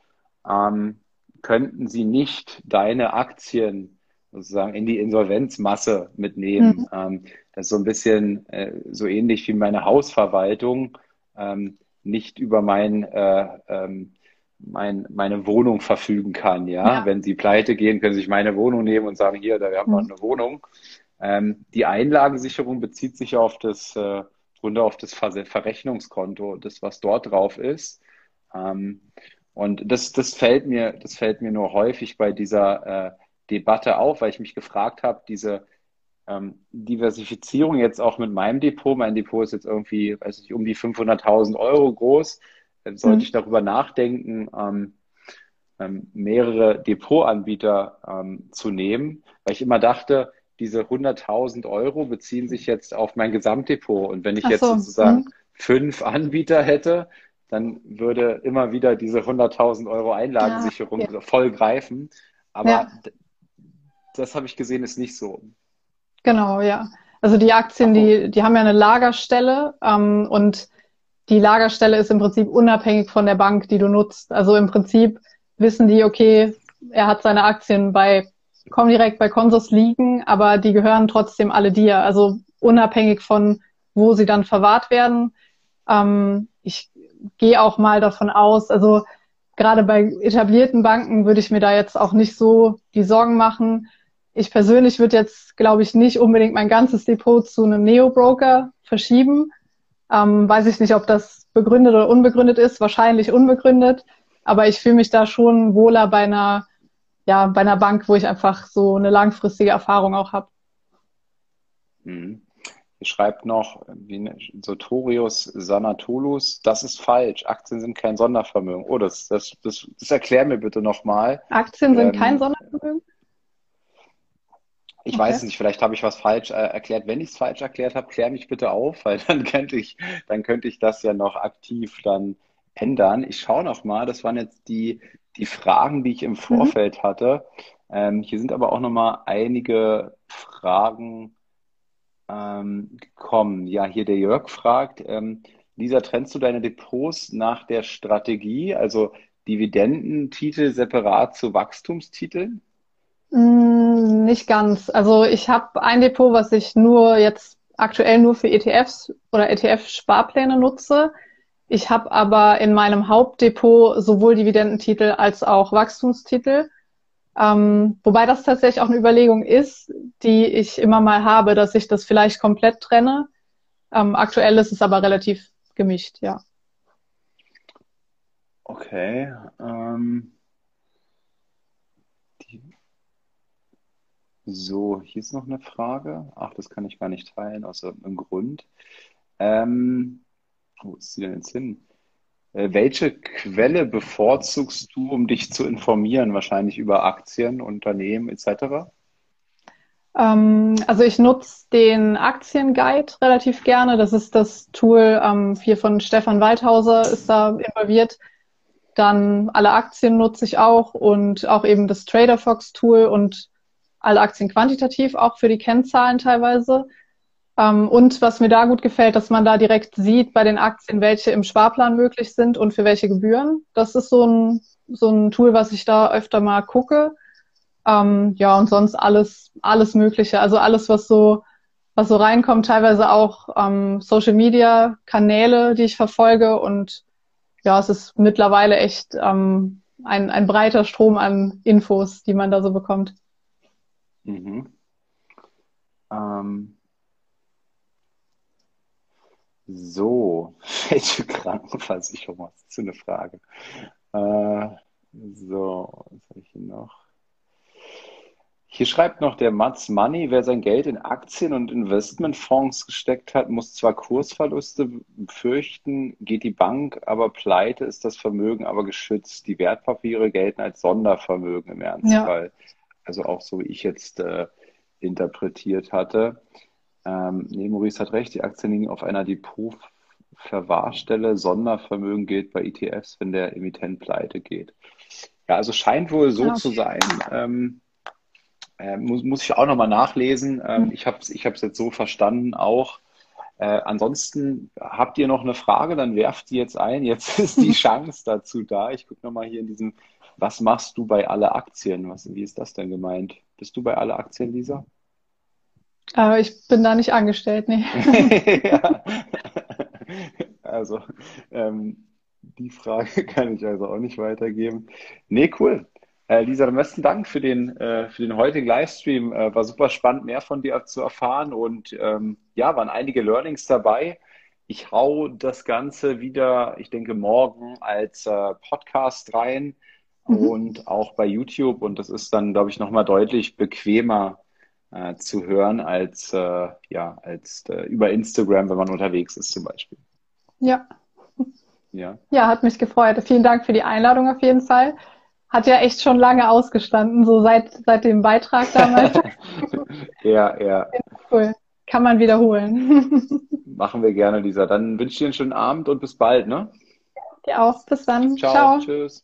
ähm, könnten sie nicht deine Aktien sozusagen in die Insolvenzmasse mitnehmen. Mhm. Ähm, das ist so ein bisschen äh, so ähnlich wie meine Hausverwaltung ähm, nicht über mein, äh, ähm, mein, meine Wohnung verfügen kann. Ja? ja? wenn sie pleite gehen, können sie sich meine Wohnung nehmen und sagen, hier, da haben wir mhm. eine Wohnung. Ähm, die Einlagensicherung bezieht sich auf das äh, Grunde auf das Ver Verrechnungskonto, das was dort drauf ist. Ähm, und das, das fällt mir, das fällt mir nur häufig bei dieser äh, Debatte auf, weil ich mich gefragt habe, diese ähm, Diversifizierung jetzt auch mit meinem Depot, mein Depot ist jetzt irgendwie, weiß ich, um die 500.000 Euro groß, dann sollte mhm. ich darüber nachdenken, ähm, ähm, mehrere Depotanbieter ähm, zu nehmen, weil ich immer dachte, diese 100.000 Euro beziehen sich jetzt auf mein Gesamtdepot. Und wenn ich so. jetzt sozusagen mhm. fünf Anbieter hätte, dann würde immer wieder diese 100.000 Euro Einlagensicherung ja, okay. voll greifen. Aber ja. das habe ich gesehen, ist nicht so. Genau, ja. Also die Aktien, die, die haben ja eine Lagerstelle ähm, und die Lagerstelle ist im Prinzip unabhängig von der Bank, die du nutzt. Also im Prinzip wissen die, okay, er hat seine Aktien bei Comdirect, bei Consus liegen, aber die gehören trotzdem alle dir. Also unabhängig von, wo sie dann verwahrt werden. Ähm, ich gehe auch mal davon aus, also gerade bei etablierten Banken würde ich mir da jetzt auch nicht so die Sorgen machen. Ich persönlich würde jetzt, glaube ich, nicht unbedingt mein ganzes Depot zu einem Neo-Broker verschieben. Ähm, weiß ich nicht, ob das begründet oder unbegründet ist. Wahrscheinlich unbegründet. Aber ich fühle mich da schon wohler bei einer, ja, bei einer Bank, wo ich einfach so eine langfristige Erfahrung auch habe. Mhm schreibt noch, wie Sotorius Sanatolus, das ist falsch. Aktien sind kein Sondervermögen. Oh, das, das, das, das erklär mir bitte nochmal. Aktien sind ähm, kein Sondervermögen? Ich okay. weiß es nicht, vielleicht habe ich was falsch äh, erklärt. Wenn ich es falsch erklärt habe, klär mich bitte auf, weil dann könnte ich, dann könnte ich das ja noch aktiv dann ändern. Ich schaue noch mal, das waren jetzt die, die Fragen, die ich im mhm. Vorfeld mhm. hatte. Ähm, hier sind aber auch noch mal einige Fragen ähm, gekommen. Ja, hier der Jörg fragt, ähm, Lisa, trennst du deine Depots nach der Strategie, also Dividendentitel separat zu Wachstumstiteln? Mm, nicht ganz. Also ich habe ein Depot, was ich nur jetzt aktuell nur für ETFs oder ETF-Sparpläne nutze. Ich habe aber in meinem Hauptdepot sowohl Dividendentitel als auch Wachstumstitel. Ähm, wobei das tatsächlich auch eine Überlegung ist, die ich immer mal habe, dass ich das vielleicht komplett trenne. Ähm, aktuell ist es aber relativ gemischt, ja. Okay. Ähm, so, hier ist noch eine Frage. Ach, das kann ich gar nicht teilen, aus irgendeinem Grund. Ähm, wo ist sie denn jetzt hin? Äh, welche Quelle bevorzugst du, um dich zu informieren, wahrscheinlich über Aktien, Unternehmen etc.? Ähm, also ich nutze den Aktienguide relativ gerne. Das ist das Tool ähm, hier von Stefan Waldhauser ist da involviert. Dann alle Aktien nutze ich auch und auch eben das TraderFox Tool und alle Aktien quantitativ, auch für die Kennzahlen teilweise. Ähm, und was mir da gut gefällt, dass man da direkt sieht bei den Aktien, welche im Sparplan möglich sind und für welche Gebühren. Das ist so ein, so ein Tool, was ich da öfter mal gucke. Ähm, ja, und sonst alles, alles Mögliche. Also alles, was so, was so reinkommt, teilweise auch ähm, Social Media Kanäle, die ich verfolge. Und ja, es ist mittlerweile echt ähm, ein, ein breiter Strom an Infos, die man da so bekommt. Mhm. Ähm, so, welche Krankenversicherung? Das ist so eine Frage. Äh, so, was habe ich hier noch? Hier schreibt noch der Mats Money, wer sein Geld in Aktien und Investmentfonds gesteckt hat, muss zwar Kursverluste befürchten, geht die Bank aber pleite, ist das Vermögen aber geschützt. Die Wertpapiere gelten als Sondervermögen im Ernstfall. Ja. Also auch so, wie ich jetzt äh, interpretiert hatte. Ähm, nee, Maurice hat recht, die Aktien liegen auf einer Depotverwahrstelle. Sondervermögen gilt bei ETFs, wenn der Emittent pleite geht. Ja, also scheint wohl so okay. zu sein. Ähm, äh, muss, muss ich auch nochmal nachlesen. Ähm, mhm. Ich habe es ich jetzt so verstanden auch. Äh, ansonsten habt ihr noch eine Frage, dann werft die jetzt ein. Jetzt ist die Chance dazu da. Ich gucke nochmal hier in diesem, was machst du bei alle Aktien? Was, wie ist das denn gemeint? Bist du bei alle Aktien, Lisa? Aber ich bin da nicht angestellt, nee. ja. Also, ähm, die Frage kann ich also auch nicht weitergeben. Nee, cool. Äh, Lisa, am besten Dank für den, äh, für den heutigen Livestream. Äh, war super spannend, mehr von dir zu erfahren und ähm, ja, waren einige Learnings dabei. Ich hau das Ganze wieder, ich denke, morgen als äh, Podcast rein mhm. und auch bei YouTube. Und das ist dann, glaube ich, nochmal deutlich bequemer äh, zu hören als, äh, ja, als über Instagram, wenn man unterwegs ist zum Beispiel. Ja. Ja. Ja, hat mich gefreut. Vielen Dank für die Einladung auf jeden Fall hat ja echt schon lange ausgestanden, so seit, seit dem Beitrag damals. ja, ja. Cool. Kann man wiederholen. Machen wir gerne, Lisa. Dann wünsche ich dir einen schönen Abend und bis bald, ne? Dir auch. Bis dann. Ciao. Ciao. Tschüss.